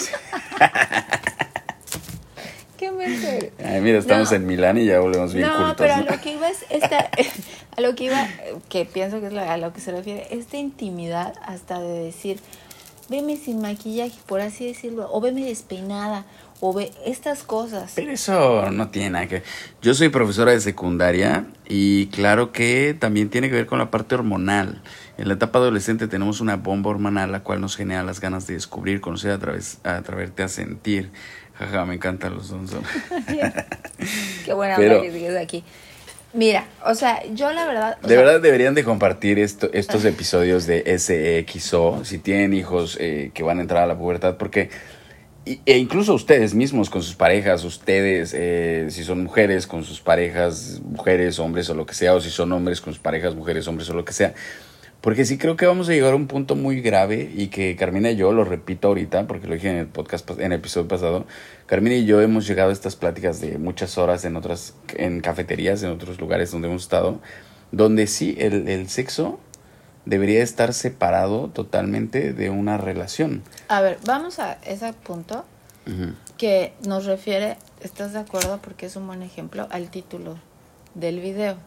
¿Qué mente? Ay, mira, estamos No. en Milán y ya volvemos bien No, cultos. pero a lo que iba es esta, a lo que iba, que pienso que es a lo que se refiere, esta intimidad hasta de decir, veme sin maquillaje, por así decirlo, o veme despeinada, o ve estas cosas. Pero eso no tiene nada que Yo soy profesora de secundaria y claro que también tiene que ver con la parte hormonal. En la etapa adolescente tenemos una bomba hormonal la cual nos genera las ganas de descubrir, conocer, a través, a sentir. Jaja, me encantan los dos. Qué buena Pero- onda que sigues aquí. Mira, o sea, yo la verdad... De sea, verdad deberían de compartir esto, estos episodios de SXO si tienen hijos eh, que van a entrar a la pubertad porque e incluso ustedes mismos con sus parejas, ustedes eh, si son mujeres con sus parejas, mujeres, hombres o lo que sea, o si son hombres con sus parejas, mujeres, hombres o lo que sea. Porque sí creo que vamos a llegar a un punto muy grave y que Carmina y yo, lo repito ahorita, porque lo dije en el podcast, en episodio pasado, Carmina y yo hemos llegado a estas pláticas de muchas horas en otras, en cafeterías, en otros lugares donde hemos estado, donde sí el, el sexo debería estar separado totalmente de una relación. A ver, vamos a ese punto que nos refiere, ¿estás de acuerdo? Porque es un buen ejemplo al título del video.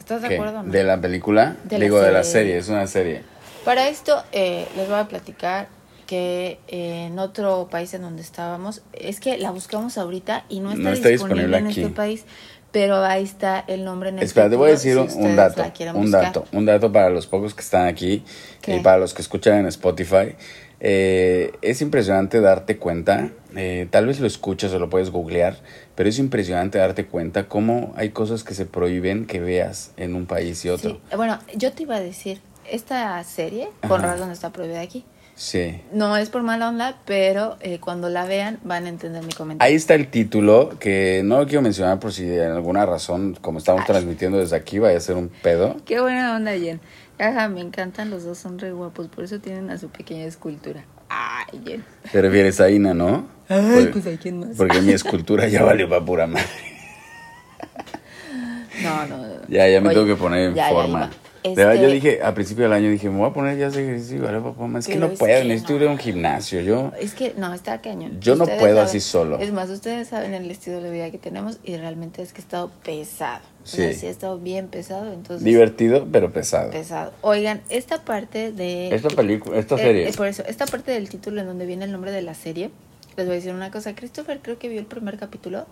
¿Estás de ¿Qué? acuerdo no? ¿De la película? De la Digo, de la serie. serie, es una serie. Para esto eh, les voy a platicar que eh, en otro país en donde estábamos, es que la buscamos ahorita y no está, No está disponible, disponible en aquí. este país, pero ahí está el nombre en el Espera, te voy a decir un, si un ustedes dato, un dato, un dato para los pocos que están aquí ¿Qué? y para los que escuchan en Spotify. Eh, es impresionante darte cuenta, eh, tal vez lo escuchas o lo puedes googlear, pero es impresionante darte cuenta cómo hay cosas que se prohíben que veas en un país y otro. Sí, Bueno, yo te iba a decir, esta serie, con Ajá. razón está prohibida aquí. Sí. No es por mala onda, pero eh, cuando la vean van a entender mi comentario. Ahí está el título, que no lo quiero mencionar por si de alguna razón, como estamos Ay. transmitiendo desde aquí, vaya a ser un pedo. Qué buena onda, Jen. Ajá, me encantan, los dos son re guapos, por eso tienen a su pequeña escultura. Ay, Jen. Te refieres a Ina, ¿no? Ay, Por- pues a quién más. Porque mi escultura ya valió para pura madre. No, no, no. Ya, ya me Oye, tengo que poner en ya, ya iba. De verdad, Este, yo dije, a principio del año dije, me voy a poner ya ese ejercicio, vale, papá, es que no puedo, que necesito no. ir a un gimnasio, yo... Es que no, está cañón. Yo no puedo saben- así solo. Es más, ustedes saben el estilo de vida que tenemos y realmente es que he estado pesado. O Sí. sea, sí he estado bien pesado, entonces... Divertido, pero pesado. pesado. Oigan, esta parte de... Esta película, esta Eh, serie. eh, por eso, esta parte del título en donde viene el nombre de la serie, les voy a decir una cosa. Christopher creo que vio el primer capítulo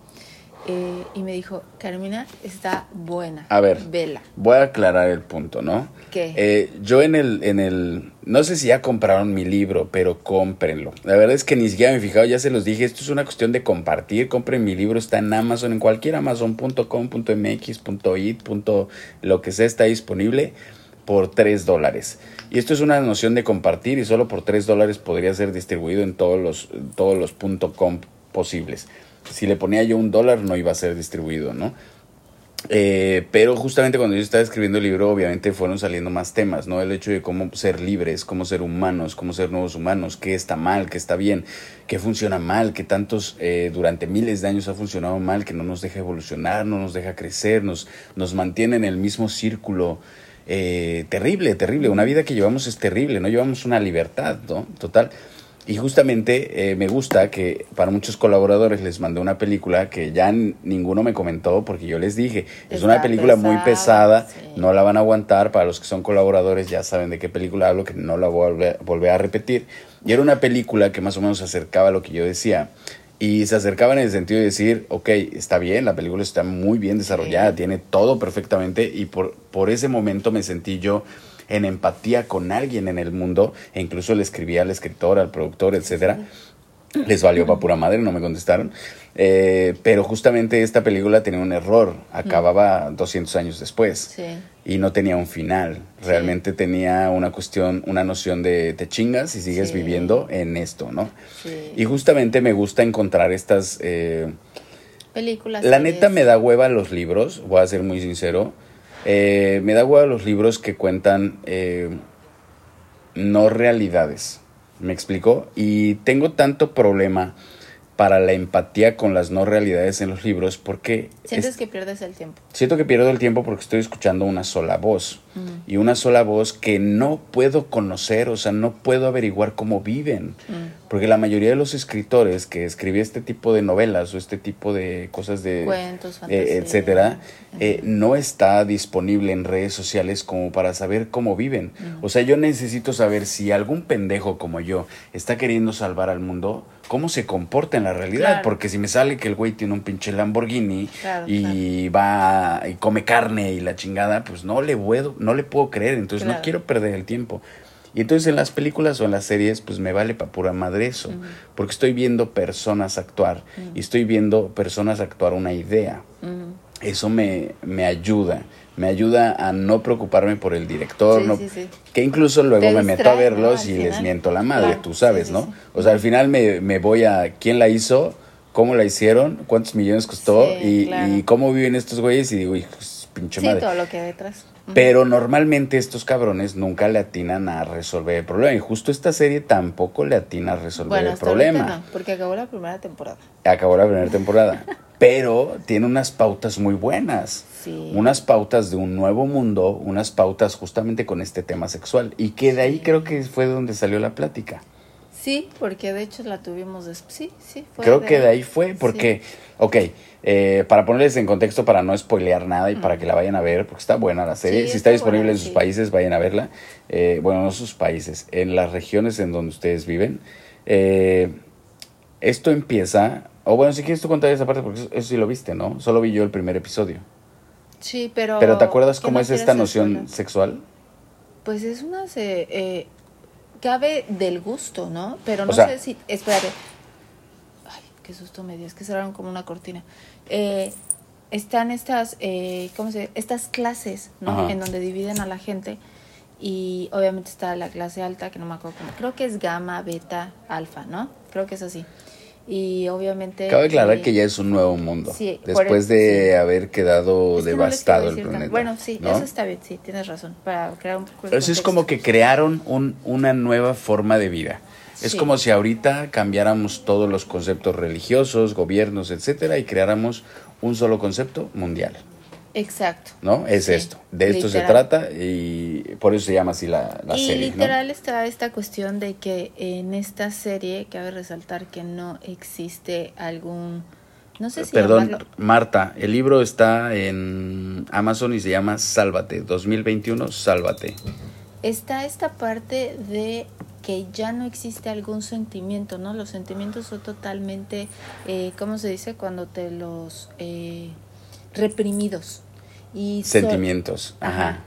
eh, y me dijo, Carmina, está buena. A ver. Vela. Voy a aclarar el punto, ¿no? ¿Qué? Eh, yo en el, en el, no sé si ya compraron mi libro, pero cómprenlo. La verdad es que ni siquiera me he fijado, ya se los dije, esto es una cuestión de compartir. Compren mi libro, está en Amazon, en cualquier amazon.com.mx, .it, punto lo que sea, está disponible por 3 dólares. Y esto es una noción de compartir y solo por 3 dólares podría ser distribuido en todos los, todos los punto .com posibles. Si le ponía yo un dólar no iba a ser distribuido, ¿no? Eh, pero justamente cuando yo estaba escribiendo el libro, obviamente fueron saliendo más temas, ¿no? El hecho de cómo ser libres, cómo ser humanos, cómo ser nuevos humanos, qué está mal, qué está bien, qué funciona mal, qué tantos eh, durante miles de años ha funcionado mal, que no nos deja evolucionar, no nos deja crecer, nos, nos mantiene en el mismo círculo. Eh, terrible, terrible. Una vida que llevamos es terrible, no llevamos una libertad, ¿no? Total. Y justamente eh, me gusta que para muchos colaboradores les mandé una película que ya ninguno me comentó porque yo les dije, es una película muy pesada, no la van a aguantar, para los que son colaboradores ya saben de qué película hablo, que no la voy a volver, a repetir. Y era una película que más o menos acercaba a lo que yo decía. Y se acercaba en el sentido de decir, ok, está bien, la película está muy bien desarrollada, tiene todo perfectamente y por, por ese momento me sentí yo en empatía con alguien en el mundo, e incluso le escribí al escritor, al productor, etcétera. Les valió para pura madre, no me contestaron. Eh, pero justamente esta película tenía un error, acababa 200 años después. Y no tenía un final. Realmente tenía una cuestión, una noción de te chingas y sigues viviendo en esto, ¿no? Y justamente me gusta encontrar estas... Eh, Películas. La neta me da hueva los libros, voy a ser muy sincero. Eh, me da hueá los libros que cuentan eh, no realidades. ¿Me explico? Y tengo tanto problema para la empatía con las no realidades en los libros porque... Sientes que pierdes el tiempo. Siento que pierdo el tiempo porque estoy escuchando una sola voz. Y una sola voz que no puedo conocer, o sea, no puedo averiguar cómo viven. Porque la mayoría de los escritores que escriben este tipo de novelas o este tipo de cosas de... Cuentos, eh, etcétera, eh, no está disponible en redes sociales como para saber cómo viven. O sea, yo necesito saber si algún pendejo como yo está queriendo salvar al mundo, cómo se comporta en la realidad. Porque si me sale que el güey tiene un pinche Lamborghini y va y come carne y la chingada, pues no le puedo, no le puedo creer. Entonces no quiero perder el tiempo. Y entonces en las películas o en las series, pues me vale para pura madre eso. Porque estoy viendo personas actuar y estoy viendo personas actuar una idea. Eso me, me ayuda me ayuda a no preocuparme por el director, no, que incluso luego me meto a verlos y les miento la madre, tú sabes, ¿no? O sea, al final me, me, voy a quién la hizo, cómo la hicieron, cuántos millones costó y, y, cómo viven estos güeyes y digo, pinche madre. todo lo que hay detrás. Pero normalmente estos cabrones nunca le atinan a resolver el problema. Y justo esta serie tampoco le atina a resolver el problema. No, porque acabó la primera temporada. Acabó la primera temporada. pero tiene unas pautas muy buenas. Sí. Unas pautas de un nuevo mundo, unas pautas justamente con este tema sexual. Y que de ahí creo que fue donde salió la plática. Sí, porque de hecho la tuvimos después. Sí, sí, fue. Creo que de ahí fue, porque, ok, eh, para ponerles en contexto, para no spoilear nada y para que la vayan a ver, porque está buena la serie. si está, disponible en sus países, vayan a verla. Eh, bueno, no sus países, en las regiones en donde ustedes viven. Eh, esto empieza, o bueno, si quieres tú contar esa parte, porque eso, sí lo viste, ¿no? Solo vi yo el primer episodio. Sí, pero... ¿Pero te acuerdas cómo es esta noción sexual? Pues es una... Se, cabe del gusto, ¿no? Pero no sé si... Espérate. Ay, qué susto me dio, es que cerraron como una cortina eh, están estas, eh, ¿cómo se Estas clases, ¿no? En donde dividen a la gente. Y obviamente está la clase alta, que no me acuerdo cómo. Creo que es gamma, beta, alfa, ¿no? Creo que es así. Y obviamente... Cabe aclarar que ya es un nuevo mundo. Sí, después de haber quedado devastado el planeta. Bueno, sí, eso está bien, sí, tienes razón. Para crear un Eso es como que crearon un, una nueva forma de vida. Es como si ahorita cambiáramos todos los conceptos religiosos, gobiernos, etcétera, y creáramos un solo concepto mundial. Exacto. ¿No? Es esto. De esto se trata y por eso se llama así la, la y serie. Y literal está esta cuestión de que en esta serie cabe resaltar que no existe algún. No sé si. Perdón, Marta, el libro está en Amazon y se llama Sálvate, 2021, Sálvate. Está esta parte de que ya no existe algún sentimiento, ¿no? Los sentimientos son totalmente, eh, ¿cómo se dice? Cuando te los eh, reprimidos. Y Sentimientos, ajá.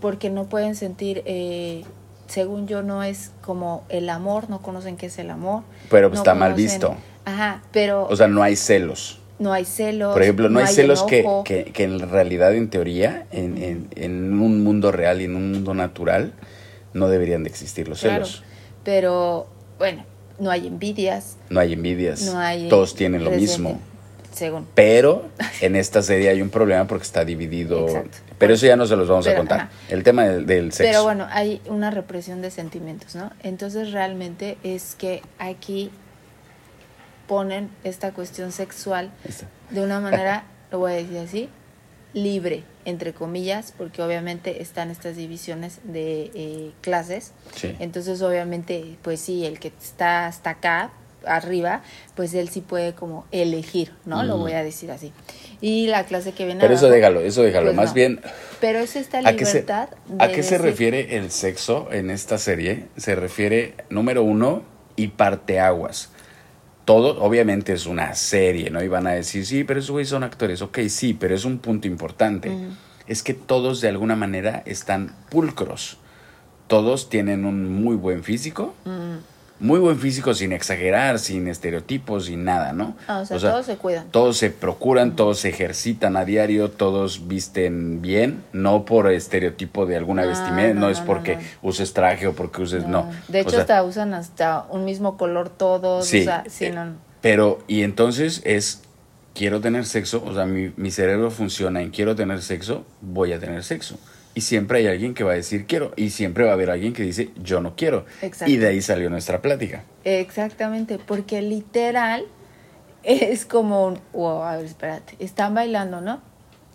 Porque no pueden sentir, eh, según yo, no es como el amor, no conocen qué es el amor. Pero está mal visto. Ajá, pero... O sea, no hay celos. No hay celos. Por ejemplo, no, hay, celos que, que, que, en realidad, en teoría, en, en, en, un mundo real y en un mundo natural, no deberían de existir los celos. Pero bueno, no hay envidias. No hay envidias. No hay Todos tienen lo mismo. Según. Pero en esta serie hay un problema porque está dividido. Exacto. Pero eso ya no se los vamos a contar. ajá. El tema del, del sexo. Pero bueno, hay una represión de sentimientos, ¿no? Entonces realmente es que aquí ponen esta cuestión sexual de una manera, lo voy a decir así, libre, entre comillas, porque obviamente están estas divisiones de eh, clases. Sí. Entonces obviamente, pues sí, el que está hasta acá, arriba, pues él sí puede como elegir, ¿no? Lo Mm. voy a decir así. Y la clase que viene Pero eso abajo, déjalo, eso déjalo. pues Más no. bien, Pero es esta ¿a qué, se, libertad ¿a qué se refiere el sexo en esta serie? Se refiere, número uno, y parteaguas. Todo, obviamente, es una serie, ¿no? Y van a decir, sí, pero esos güeyes son actores. Ok, sí, pero es un punto importante. Es que todos, de alguna manera, están pulcros. Todos tienen un muy buen físico. Muy buen físico sin exagerar, sin estereotipos, sin nada, ¿no? Ah, o sea, todos se cuidan. Todos se procuran, todos se ejercitan a diario, todos visten bien, no por estereotipo de alguna No, vestimenta, no, no, es porque no, uses traje o porque uses, no. De O hecho, sea, hasta usan hasta un mismo color todos. Sí, o sea, sí, eh. Pero, y entonces es, quiero tener sexo, o sea, mi, mi cerebro funciona en quiero tener sexo, voy a tener sexo. Y siempre hay alguien que va a decir quiero, y siempre va a haber alguien que dice yo no quiero. Y de ahí salió nuestra plática. Exactamente, porque literal es como un, wow, a ver, espérate, están bailando, ¿no?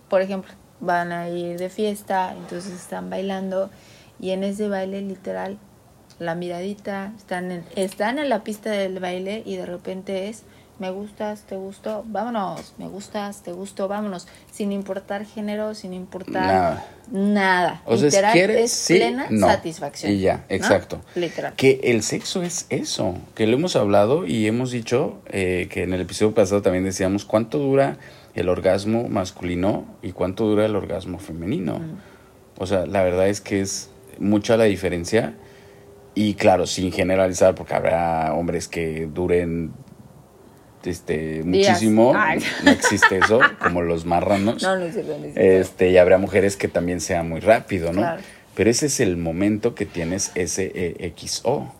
Por ejemplo, van a ir de fiesta, entonces están bailando y en ese baile literal la miradita, están en, están en la pista del baile y de repente es me gustas, te gusto, vámonos, me gustas, te gusto, vámonos, sin importar género, sin importar Nada. nada. O sea, literal, quieres, es sí, plena no. satisfacción. Y ya, ¿no? exacto. Literal. Que el sexo es eso, que lo hemos hablado y hemos dicho eh, que en el episodio pasado también decíamos cuánto dura el orgasmo masculino y cuánto dura el orgasmo femenino. O sea, la verdad es que es mucha la diferencia y claro, sin generalizar, porque habrá hombres que duren este Días. muchísimo, Ay. no existe eso, como los marranos. No, no no cierto. Este, y habrá mujeres que también sea muy rápido, ¿no? Claro. Pero ese es el momento que tienes ese XO,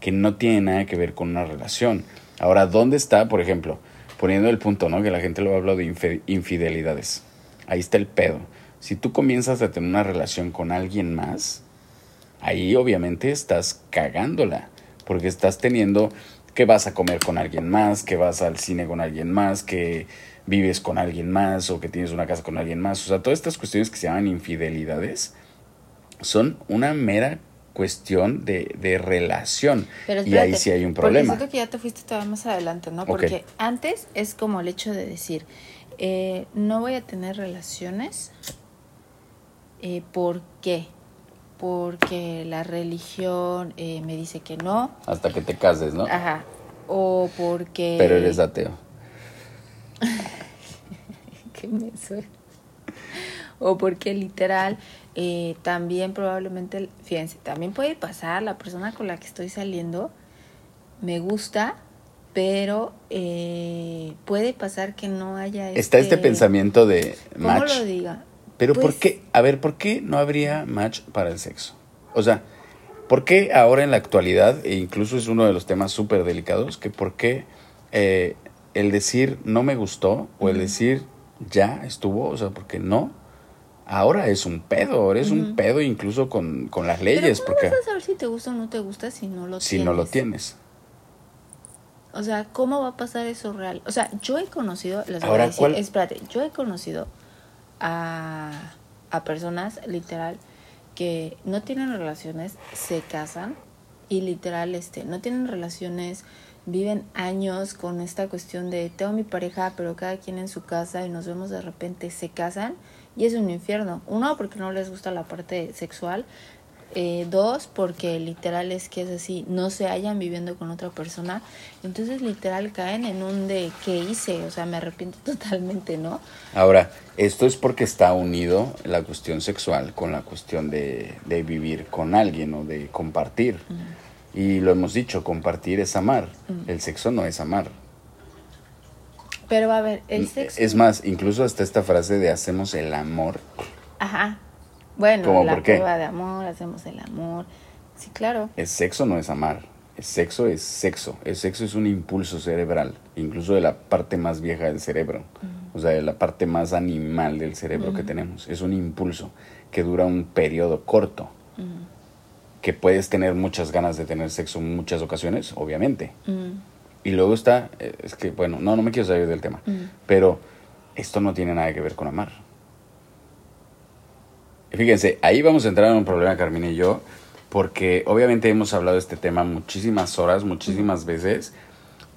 que no tiene nada que ver con una relación. Ahora, ¿dónde está, por ejemplo, poniendo el punto, ¿no? Que la gente lo habla de infe- infidelidades. Ahí está el pedo. Si tú comienzas a tener una relación con alguien más, ahí obviamente estás cagándola, porque estás teniendo que vas a comer con alguien más, que vas al cine con alguien más, que vives con alguien más o que tienes una casa con alguien más. O sea, todas estas cuestiones que se llaman infidelidades son una mera cuestión de, de relación. Pero y ahí sí hay un Porque problema. siento que ya te fuiste todavía más adelante, ¿no? Porque antes es como el hecho de decir, eh, no voy a tener relaciones. Eh, ¿Por qué? Porque la religión eh, me dice que no. Hasta que te cases, ¿no? Ajá. O porque... Pero eres ateo. Qué menso. O porque literal, eh, también probablemente, fíjense, también puede pasar, la persona con la que estoy saliendo me gusta, pero eh, puede pasar que no haya Está este pensamiento de ¿Cómo match. lo diga? Pero ¿por Pues, qué? A ver, ¿por qué no habría match para el sexo? O sea, ¿por qué ahora en la actualidad, e incluso es uno de los temas súper delicados, que por qué eh, el decir no me gustó o el decir ya estuvo, o sea, porque no, ahora es un pedo, ahora es un pedo incluso con, con las Pero leyes, ¿cómo porque vas a saber si te gusta o no te gusta si no lo si tienes? no lo tienes. O sea, ¿cómo va a pasar eso real? O sea, yo he conocido, les voy Ahora, a decir, ¿cuál- espérate, yo he conocido a, a personas literal que no tienen relaciones, se casan y literal este, no tienen relaciones, viven años con esta cuestión de tengo mi pareja, pero cada quien en su casa y nos vemos de repente, se casan y es un infierno. Uno, porque no les gusta la parte sexual. Eh, dos, porque literal es que es así, no se hallan viviendo con otra persona. Entonces literal caen en un de qué hice, o sea, me arrepiento totalmente, ¿no? Ahora, esto es porque está unido la cuestión sexual con la cuestión de, de vivir con alguien o de compartir. Y lo hemos dicho, compartir es amar. El sexo no es amar. Pero a ver, el sexo... Es más, incluso hasta esta frase de hacemos el amor. Ajá. Bueno, ¿Cómo, la por qué? prueba de amor, hacemos el amor. Sí, claro. El sexo no es amar. sexo es sexo. El sexo es un impulso cerebral, incluso de la parte más vieja del cerebro, o sea, de la parte más animal del cerebro que tenemos. Es un impulso que dura un periodo corto. Que puedes tener muchas ganas de tener sexo en muchas ocasiones, obviamente. Y luego está, eh, es que, bueno, no, no me quiero salir del tema, pero esto no tiene nada que ver con amar. Fíjense, ahí vamos a entrar en un problema, Carmina y yo, porque obviamente hemos hablado de este tema muchísimas horas, muchísimas veces,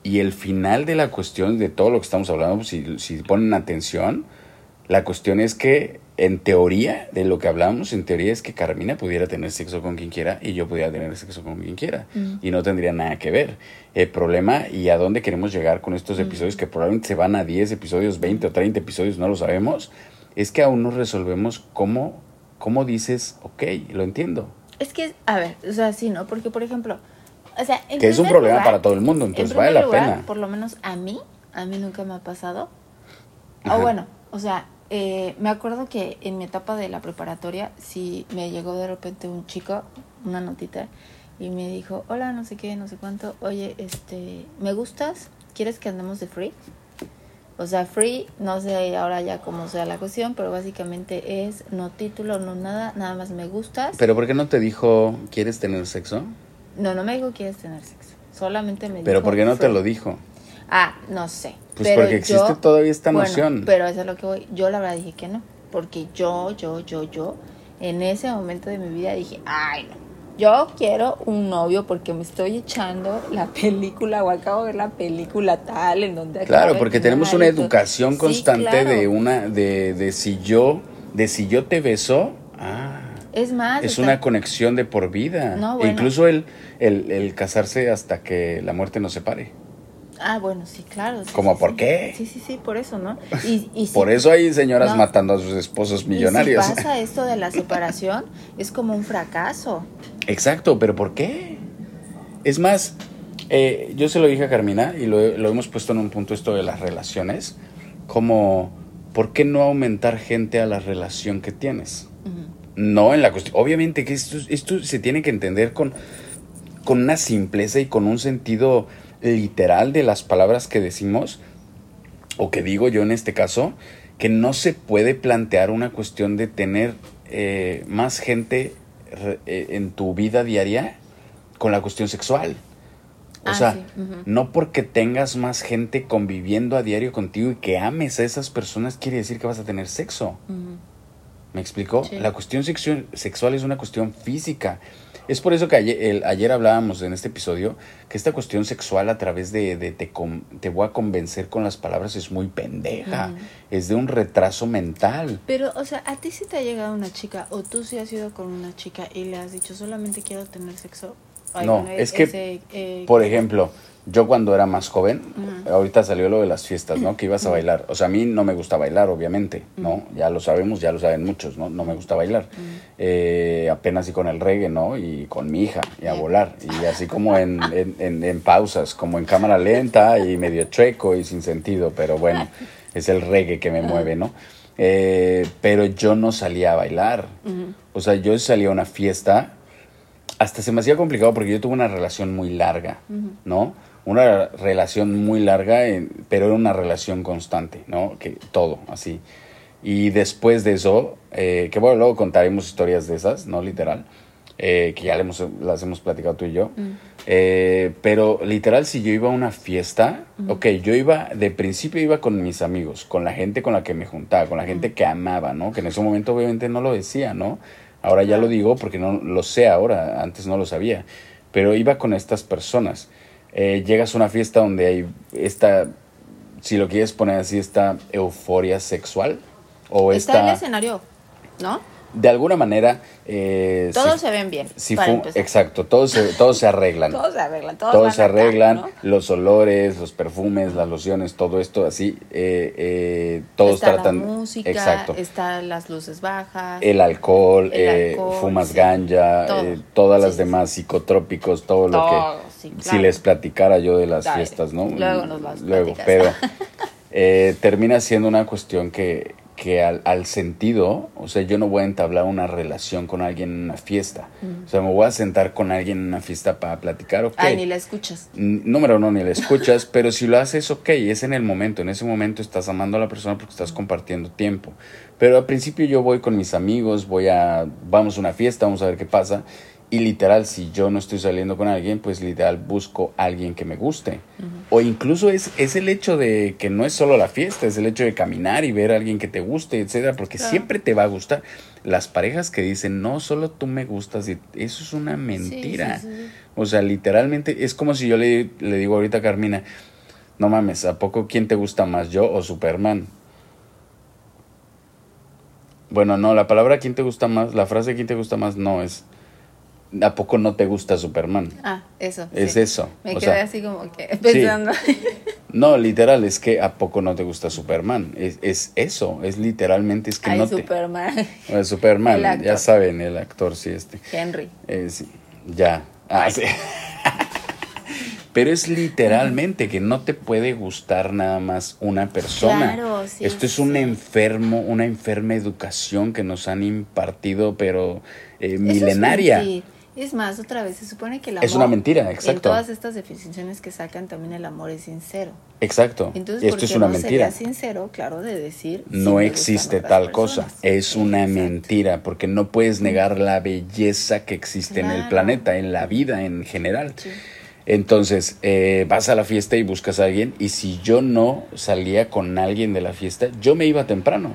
y el final de la cuestión de todo lo que estamos hablando, si, si ponen atención, la cuestión es que, en teoría, de lo que hablamos, en teoría es que Carmina pudiera tener sexo con quien quiera y yo pudiera tener sexo con quien quiera. Y no tendría nada que ver. El problema y a dónde queremos llegar con estos episodios, que probablemente se van a 10 episodios, 20 o 30 episodios, no lo sabemos, es que aún no resolvemos cómo, cómo dices, ok, lo entiendo. Es que, a ver, o sea, sí, ¿no? Porque, por ejemplo, o sea, en Que es un problema lugar- para todo el mundo, entonces en vale la lugar, pena. Por lo menos a mí, a mí nunca me ha pasado. Ajá. O bueno, o sea, eh, me acuerdo que en mi etapa de la preparatoria, sí me llegó de repente un chico, una notita, y me dijo, hola, no sé qué, no sé cuánto, oye, este, ¿me gustas? ¿Quieres que andemos de free? O sea, free, no sé ahora ya cómo sea la cuestión, pero básicamente es no título, no nada, nada más me gustas. Pero ¿por qué no te dijo, ¿quieres tener sexo? No, no me dijo quieres tener sexo. Solamente me Pero dijo. ¿por qué no te lo dijo? Ah, no sé. Pues Pero porque existe yo- todavía esta bueno, noción. Pero eso es lo que voy. Yo la verdad dije que no. Porque yo, yo, yo, yo, en ese momento de mi vida dije, ay, no. Yo quiero un novio porque me estoy echando la película o acabo de ver la película tal en donde Claro, porque tenemos una educación Sí, constante claro. de una, de, de si yo, de si yo te beso, ah, Es más, es una conexión de por vida. No, E incluso el, el, el casarse hasta que la muerte nos separe. Ah, bueno, sí, claro. sí, ¿Cómo sí, por sí. qué? Sí, sí, sí, por eso, ¿no? Y, y Por eso hay señoras No. matando a sus esposos millonarios. Y si pasa esto de la separación, es como un fracaso. Exacto, pero ¿por qué? Es más, eh, yo se lo dije a Carmina y lo, lo hemos puesto en un punto esto de las relaciones, como, ¿por qué no aumentar gente a la relación que tienes? No en la cuestión, obviamente que esto, esto se tiene que entender con, con una simpleza y con un sentido literal de las palabras que decimos, o que digo yo en este caso, que no se puede plantear una cuestión de tener eh, más gente re- eh, en tu vida diaria con la cuestión sexual. O Ah, sea, sí, no porque tengas más gente conviviendo a diario contigo y que ames a esas personas quiere decir que vas a tener sexo. ¿Me explicó? Sí. La cuestión sexu- sexual es una cuestión física. Es por eso que ayer, el- ayer hablábamos en este episodio que esta cuestión sexual a través de, de te, con- te voy a convencer con las palabras es muy pendeja. Es de un retraso mental. Pero, o sea, ¿a ti si te ha llegado una chica o tú sí has ido con una chica y le has dicho solamente quiero tener sexo? Ay, No, bueno, es que, eh, Por ejemplo, yo cuando era más joven, ahorita salió lo de las fiestas, ¿no? Que ibas a bailar. O sea, a mí no me gusta bailar, obviamente, ¿no? Ya lo sabemos, ya lo saben muchos, ¿no? No me gusta bailar. Eh, apenas y con el reggae, ¿no? Y con mi hija, y a volar. Y así como en, en, en- en pausas, como en cámara lenta y medio chueco y sin sentido, pero bueno, es el reggae que me mueve, ¿no? Eh, pero yo no salía a bailar. O sea, yo salía a una fiesta hasta se me hacía complicado porque yo tuve una relación muy larga, ¿no? Una relación muy larga, en- pero era una relación constante, ¿no? Que todo, así. Y después de eso, eh, que bueno, luego contaremos historias de esas, no literal, eh, que ya le hemos- las hemos platicado tú y yo. Eh, pero literal, si yo iba a una fiesta, ok, yo iba, de principio iba con mis amigos, con la gente con la que me juntaba, con la gente que amaba, ¿no? Que en ese momento obviamente no lo decía, ¿no? Ahora ya lo digo porque no lo sé ahora, antes no lo sabía. Pero iba con estas personas. Eh, llegas a una fiesta donde hay esta, si lo quieres poner así, esta euforia sexual. O Está el esta, escenario, ¿no? De alguna manera... Eh, Todos si- se ven bien. si para exacto, todos se, todos se arreglan. Todos se arreglan. Todos, se acá, arreglan, ¿no? los olores, los perfumes, las lociones, todo esto así, eh, eh, todos está tratan... la música, exacto. están las luces bajas. El alcohol, El eh, alcohol, fumas sí. ganja, eh, todas Sí, las sí, demás psicotrópicos, todo, lo que... Si les platicara yo de las Dale, fiestas, ¿no? luego nos las Luego, platicas. pero eh, termina siendo una cuestión que, que al, al sentido, o sea, yo no voy a entablar una relación con alguien en una fiesta. O sea, me voy a sentar con alguien en una fiesta para platicar, ok. Ay, ni la escuchas. N- Número uno, ni la escuchas, pero si lo haces, ok, es en el momento. En ese momento estás amando a la persona porque estás compartiendo tiempo. Pero al principio yo voy con mis amigos, voy a, vamos a una fiesta, vamos a ver qué pasa. Y literal, si yo no estoy saliendo con alguien, pues literal busco a alguien que me guste. O incluso es, es el hecho de que no es solo la fiesta, es el hecho de caminar y ver a alguien que te guste, etcétera, porque Claro. siempre te va a gustar. Las parejas que dicen, no, solo tú me gustas, y eso es una mentira. Sí, sí, sí. O sea, literalmente es como si yo le, le digo ahorita a Carmina, no mames, ¿a poco quién te gusta más, yo o Superman? Bueno, no, la palabra quién te gusta más, la frase quién te gusta más no es, ¿a poco no te gusta Superman? Ah, eso. Es sí. eso. Me o quedé sea, así como que pensando. No, literal, es que ¿a poco no te gusta Superman? Es, es eso, es literalmente, es que Ay, no te... Superman. Eh, Superman, El ya saben, el actor, sí, este. Henry. Eh, sí, ya. Ah, sí. Pero es literalmente que no te puede gustar nada más una persona. Claro, sí, Esto es un enfermo, una enferma educación que nos han impartido, pero eh, milenaria. Es. Es más, otra vez, se supone que el Es amor. una mentira, En exacto. todas estas definiciones que sacan, también el amor es sincero. Exacto. Entonces, Esto ¿por es una no mentira. sería sincero, claro, de decir. No existe tal cosa. Es una exacto. mentira, porque no puedes negar la belleza que existe en el planeta, en la vida en general. Sí. Entonces, eh, vas a la fiesta y buscas a alguien, y si yo no salía con alguien de la fiesta, yo me iba temprano,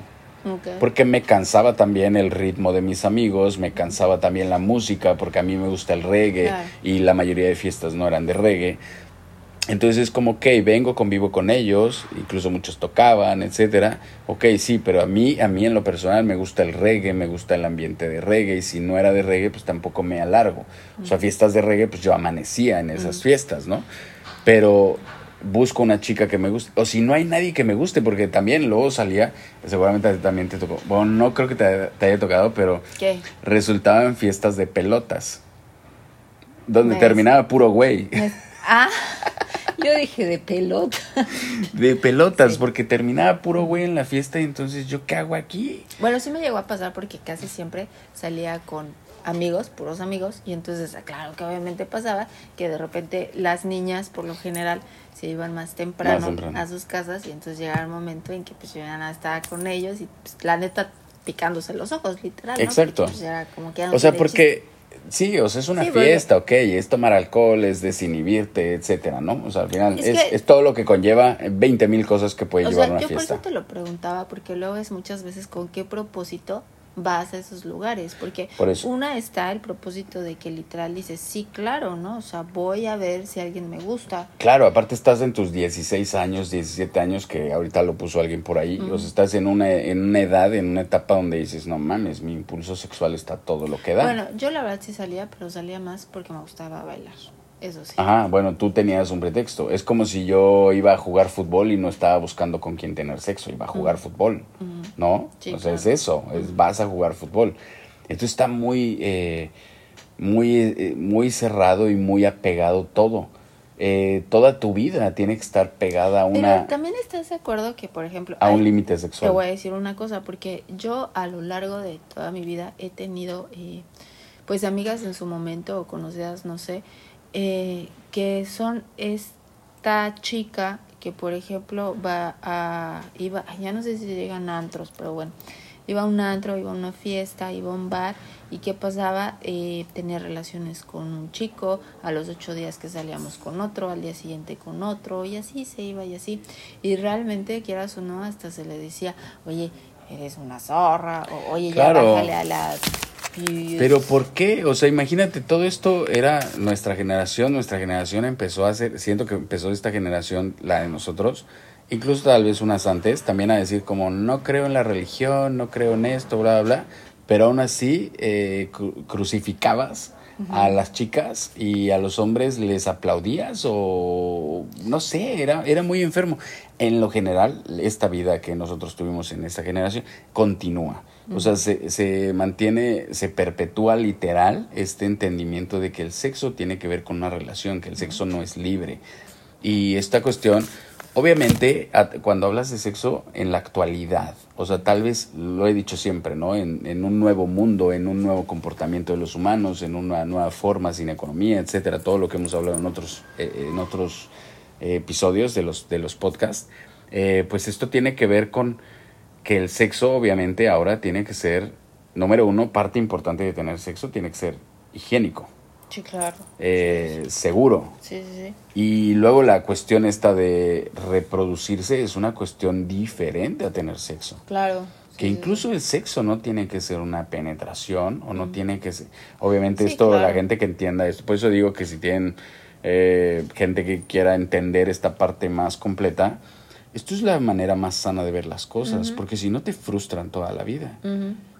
Porque me cansaba también el ritmo de mis amigos, me cansaba también la música, porque a mí me gusta el reggae, Claro. y la mayoría de fiestas no eran de reggae. Entonces es como, ok, vengo, convivo con ellos, incluso muchos tocaban, etcétera. Ok, sí, pero a mí, a mí en lo personal me gusta el reggae, me gusta el ambiente de reggae, y si no era de reggae, pues tampoco me alargo. O sea, fiestas de reggae, pues yo amanecía en esas fiestas, ¿no? Pero busco una chica que me guste, o si no hay nadie que me guste, porque también luego salía, seguramente también te tocó, bueno, no creo que te, te haya tocado, pero ¿Qué? resultaba en fiestas de pelotas, donde Me- terminaba puro güey. Ah, yo dije de pelota. De pelotas, Sí. porque terminaba puro güey en la fiesta y entonces yo qué hago aquí. Bueno, sí me llegó a pasar porque casi siempre salía con amigos, puros amigos, y entonces, ah, claro que obviamente pasaba que de repente las niñas, por lo general, se iban más temprano, Más temprano. a sus casas y entonces llegaba el momento en que pues yo ya nada estaba con ellos y pues, la neta picándose los ojos, literal. ¿no? Exacto. Pues, era como que ya no O sea, porque sí, o sea, es una Sí, fiesta, ok, es tomar alcohol, es desinhibirte, etcétera, ¿no? O sea, al final Es es, que- es todo lo que conlleva 20 mil cosas que puede O llevar sea, una yo por fiesta. eso te lo preguntaba, porque luego es muchas veces con qué propósito vas a esos lugares, porque Por eso. una está el propósito de que literal dices, sí, claro, ¿no? O sea, voy a ver si alguien me gusta. Claro, aparte estás en tus 16 años, 17 años, que ahorita lo puso alguien por ahí. O sea, estás en una, en una edad, en una etapa donde dices, no mames, mi impulso sexual está todo lo que da. Bueno, yo la verdad sí salía, pero salía más porque me gustaba bailar, eso sí. Ajá, bueno, tú tenías un pretexto. Es como si yo iba a jugar fútbol y no estaba buscando con quién tener sexo, iba a jugar fútbol, ¿no? Sí, o sea, es eso, es vas a jugar fútbol. Entonces está muy, eh, muy, eh, muy cerrado y muy apegado todo. Eh, toda tu vida tiene que estar pegada a Pero una también estás de acuerdo que, por ejemplo, a un límite Te sexual. voy a decir una cosa, porque yo a lo largo de toda mi vida he tenido, pues, amigas en su momento o conocidas, no sé, que son esta chica que, por ejemplo, va a, iba, ya no sé si llegan antros, pero bueno, iba a un antro, iba a una fiesta, iba a un bar, y qué pasaba, eh, tenía relaciones con un chico, a los ocho días que salíamos con otro, al día siguiente con otro, y así se iba y así. Y realmente, quieras o no, hasta se le decía, oye, eres una zorra, o oye, ya Claro. bájale a las... Pero ¿por qué? O sea, imagínate, todo esto era nuestra generación, nuestra generación empezó a hacer, siento que empezó esta generación, la de nosotros, incluso tal vez unas antes, también a decir como no creo en la religión, no creo en esto, bla, bla, bla, pero aún así eh, cru- crucificabas a las chicas y a los hombres les aplaudías o no sé, era, era muy enfermo. En lo general, esta vida que nosotros tuvimos en esta generación continúa. O sea, se, se mantiene, se perpetúa literal este entendimiento de que el sexo tiene que ver con una relación, que el sexo no es libre. Y esta cuestión, Obviamente, cuando hablas de sexo en la actualidad, o sea, tal vez lo he dicho siempre, ¿no? En, en un nuevo mundo, en un nuevo comportamiento de los humanos, en una nueva forma, sin economía, etcétera, todo lo que hemos hablado en otros, eh, en otros eh, episodios de los, de los podcasts, eh, pues esto tiene que ver con que el sexo, obviamente, ahora tiene que ser, número uno, parte importante de tener sexo, tiene que ser higiénico, Sí, claro. eh, seguro, Sí, sí, sí. y luego la cuestión esta de reproducirse es una cuestión diferente a tener sexo. Claro. Que Sí, incluso el sexo no tiene que ser una penetración o no tiene que ser... Obviamente esto, la claro. gente que entienda esto, por eso digo que si tienen eh, gente que quiera entender esta parte más completa, esto es la manera más sana de ver las cosas, porque si no te frustran toda la vida.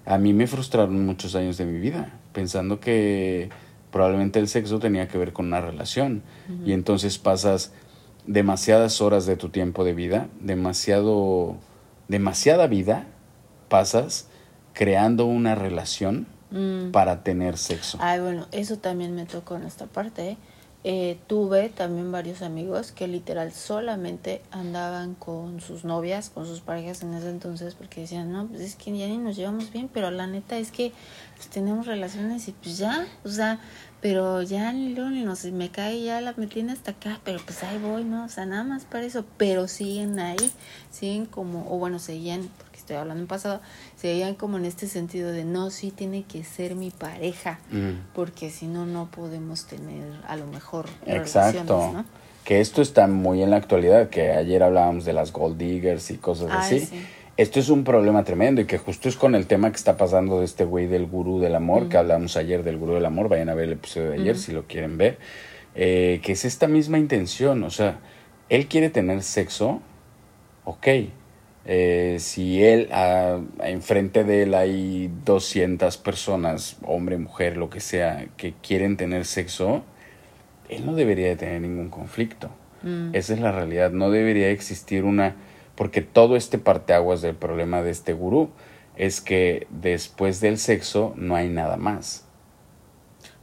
A mí me frustraron muchos años de mi vida, pensando que probablemente el sexo tenía que ver con una relación. Y entonces pasas demasiadas horas de tu tiempo de vida, demasiado, demasiada vida pasas creando una relación Mm. para tener sexo. Ay, bueno, eso también me tocó en esta parte. ¿eh? Eh, tuve también varios amigos que literal solamente andaban con sus novias, con sus parejas en ese entonces, porque decían, no, pues es que ya ni nos llevamos bien, pero la neta es que pues, tenemos relaciones y pues ya, o sea, pero ya ni luego ni nos me cae, ya la metí hasta acá, pero pues ahí voy, ¿no? O sea, nada más para eso, pero siguen ahí, siguen como, o bueno, seguían, porque estoy hablando en pasado, seguían como en este sentido de, no, sí tiene que ser mi pareja Mm. porque si no no podemos tener a lo mejor Exacto. relaciones, ¿no? Que esto está muy en la actualidad, que ayer hablábamos de las gold diggers y cosas Ay, así. sí. Esto es un problema tremendo y que justo es con el tema que está pasando de este güey del gurú del amor, que hablamos ayer del gurú del amor, vayan a ver el episodio de ayer si lo quieren ver, eh, que es esta misma intención, o sea, él quiere tener sexo, ok, eh, si él, ah, enfrente de él hay 200 personas, hombre, mujer, lo que sea, que quieren tener sexo, él no debería de tener ningún conflicto. Mm. Esa es la realidad. No debería existir una... Porque todo este parteaguas del problema de este gurú es que después del sexo no hay nada más.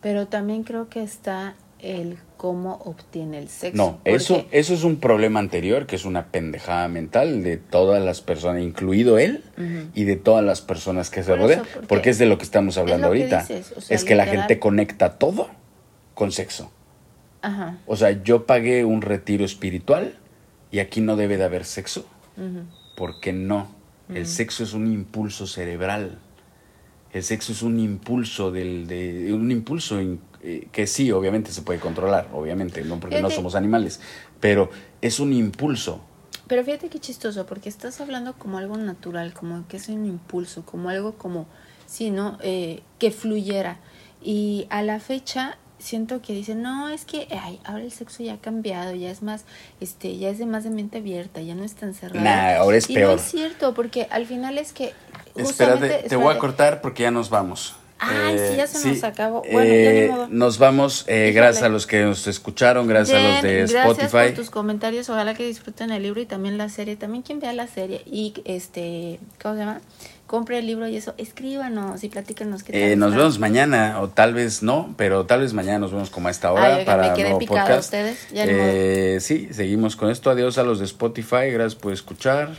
Pero también creo que está el cómo obtiene el sexo. No, eso, eso es un problema anterior, que es una pendejada mental de todas las personas, incluido él, y de todas las personas que se Por rodean. porque Porque, es de lo que estamos hablando que ahorita. dices, o sea, es que la gente conecta todo con sexo. Ajá. O sea, yo pagué un retiro espiritual y aquí no debe de haber sexo. Porque no. El sexo es un impulso cerebral. El sexo es un impulso del, de, un impulso in- eh, que sí, obviamente se puede controlar, obviamente, no porque no somos animales, pero es un impulso. Pero fíjate qué chistoso, porque estás hablando como algo natural, como que es un impulso, como algo como, sí, ¿no? Eh, que fluyera. Y a la fecha siento que dicen, no, es que ay, ahora el sexo ya ha cambiado, ya es más, este, ya es de más de mente abierta, ya no es tan cerrado. Nah, ahora es y peor. no es cierto, porque al final es que Espérate, te voy a cortar porque ya nos vamos. Ay, sí, ya se nos acabó. eh, Bueno, ya ni modo. Nos vamos, eh, gracias a los que nos escucharon, gracias a los de Gracias Spotify. por tus comentarios. Ojalá que disfruten el libro y también la serie. También quien vea la serie y este, ¿cómo se llama? Compre el libro y eso. Escríbanos y platícanos qué tal Eh, nos está. vemos mañana, o tal vez no, pero tal vez mañana nos vemos como a esta hora Ay, para me quedé nuevo podcast. ustedes, ya ni Eh, sí, seguimos con esto. Adiós a los de Spotify, gracias por escuchar.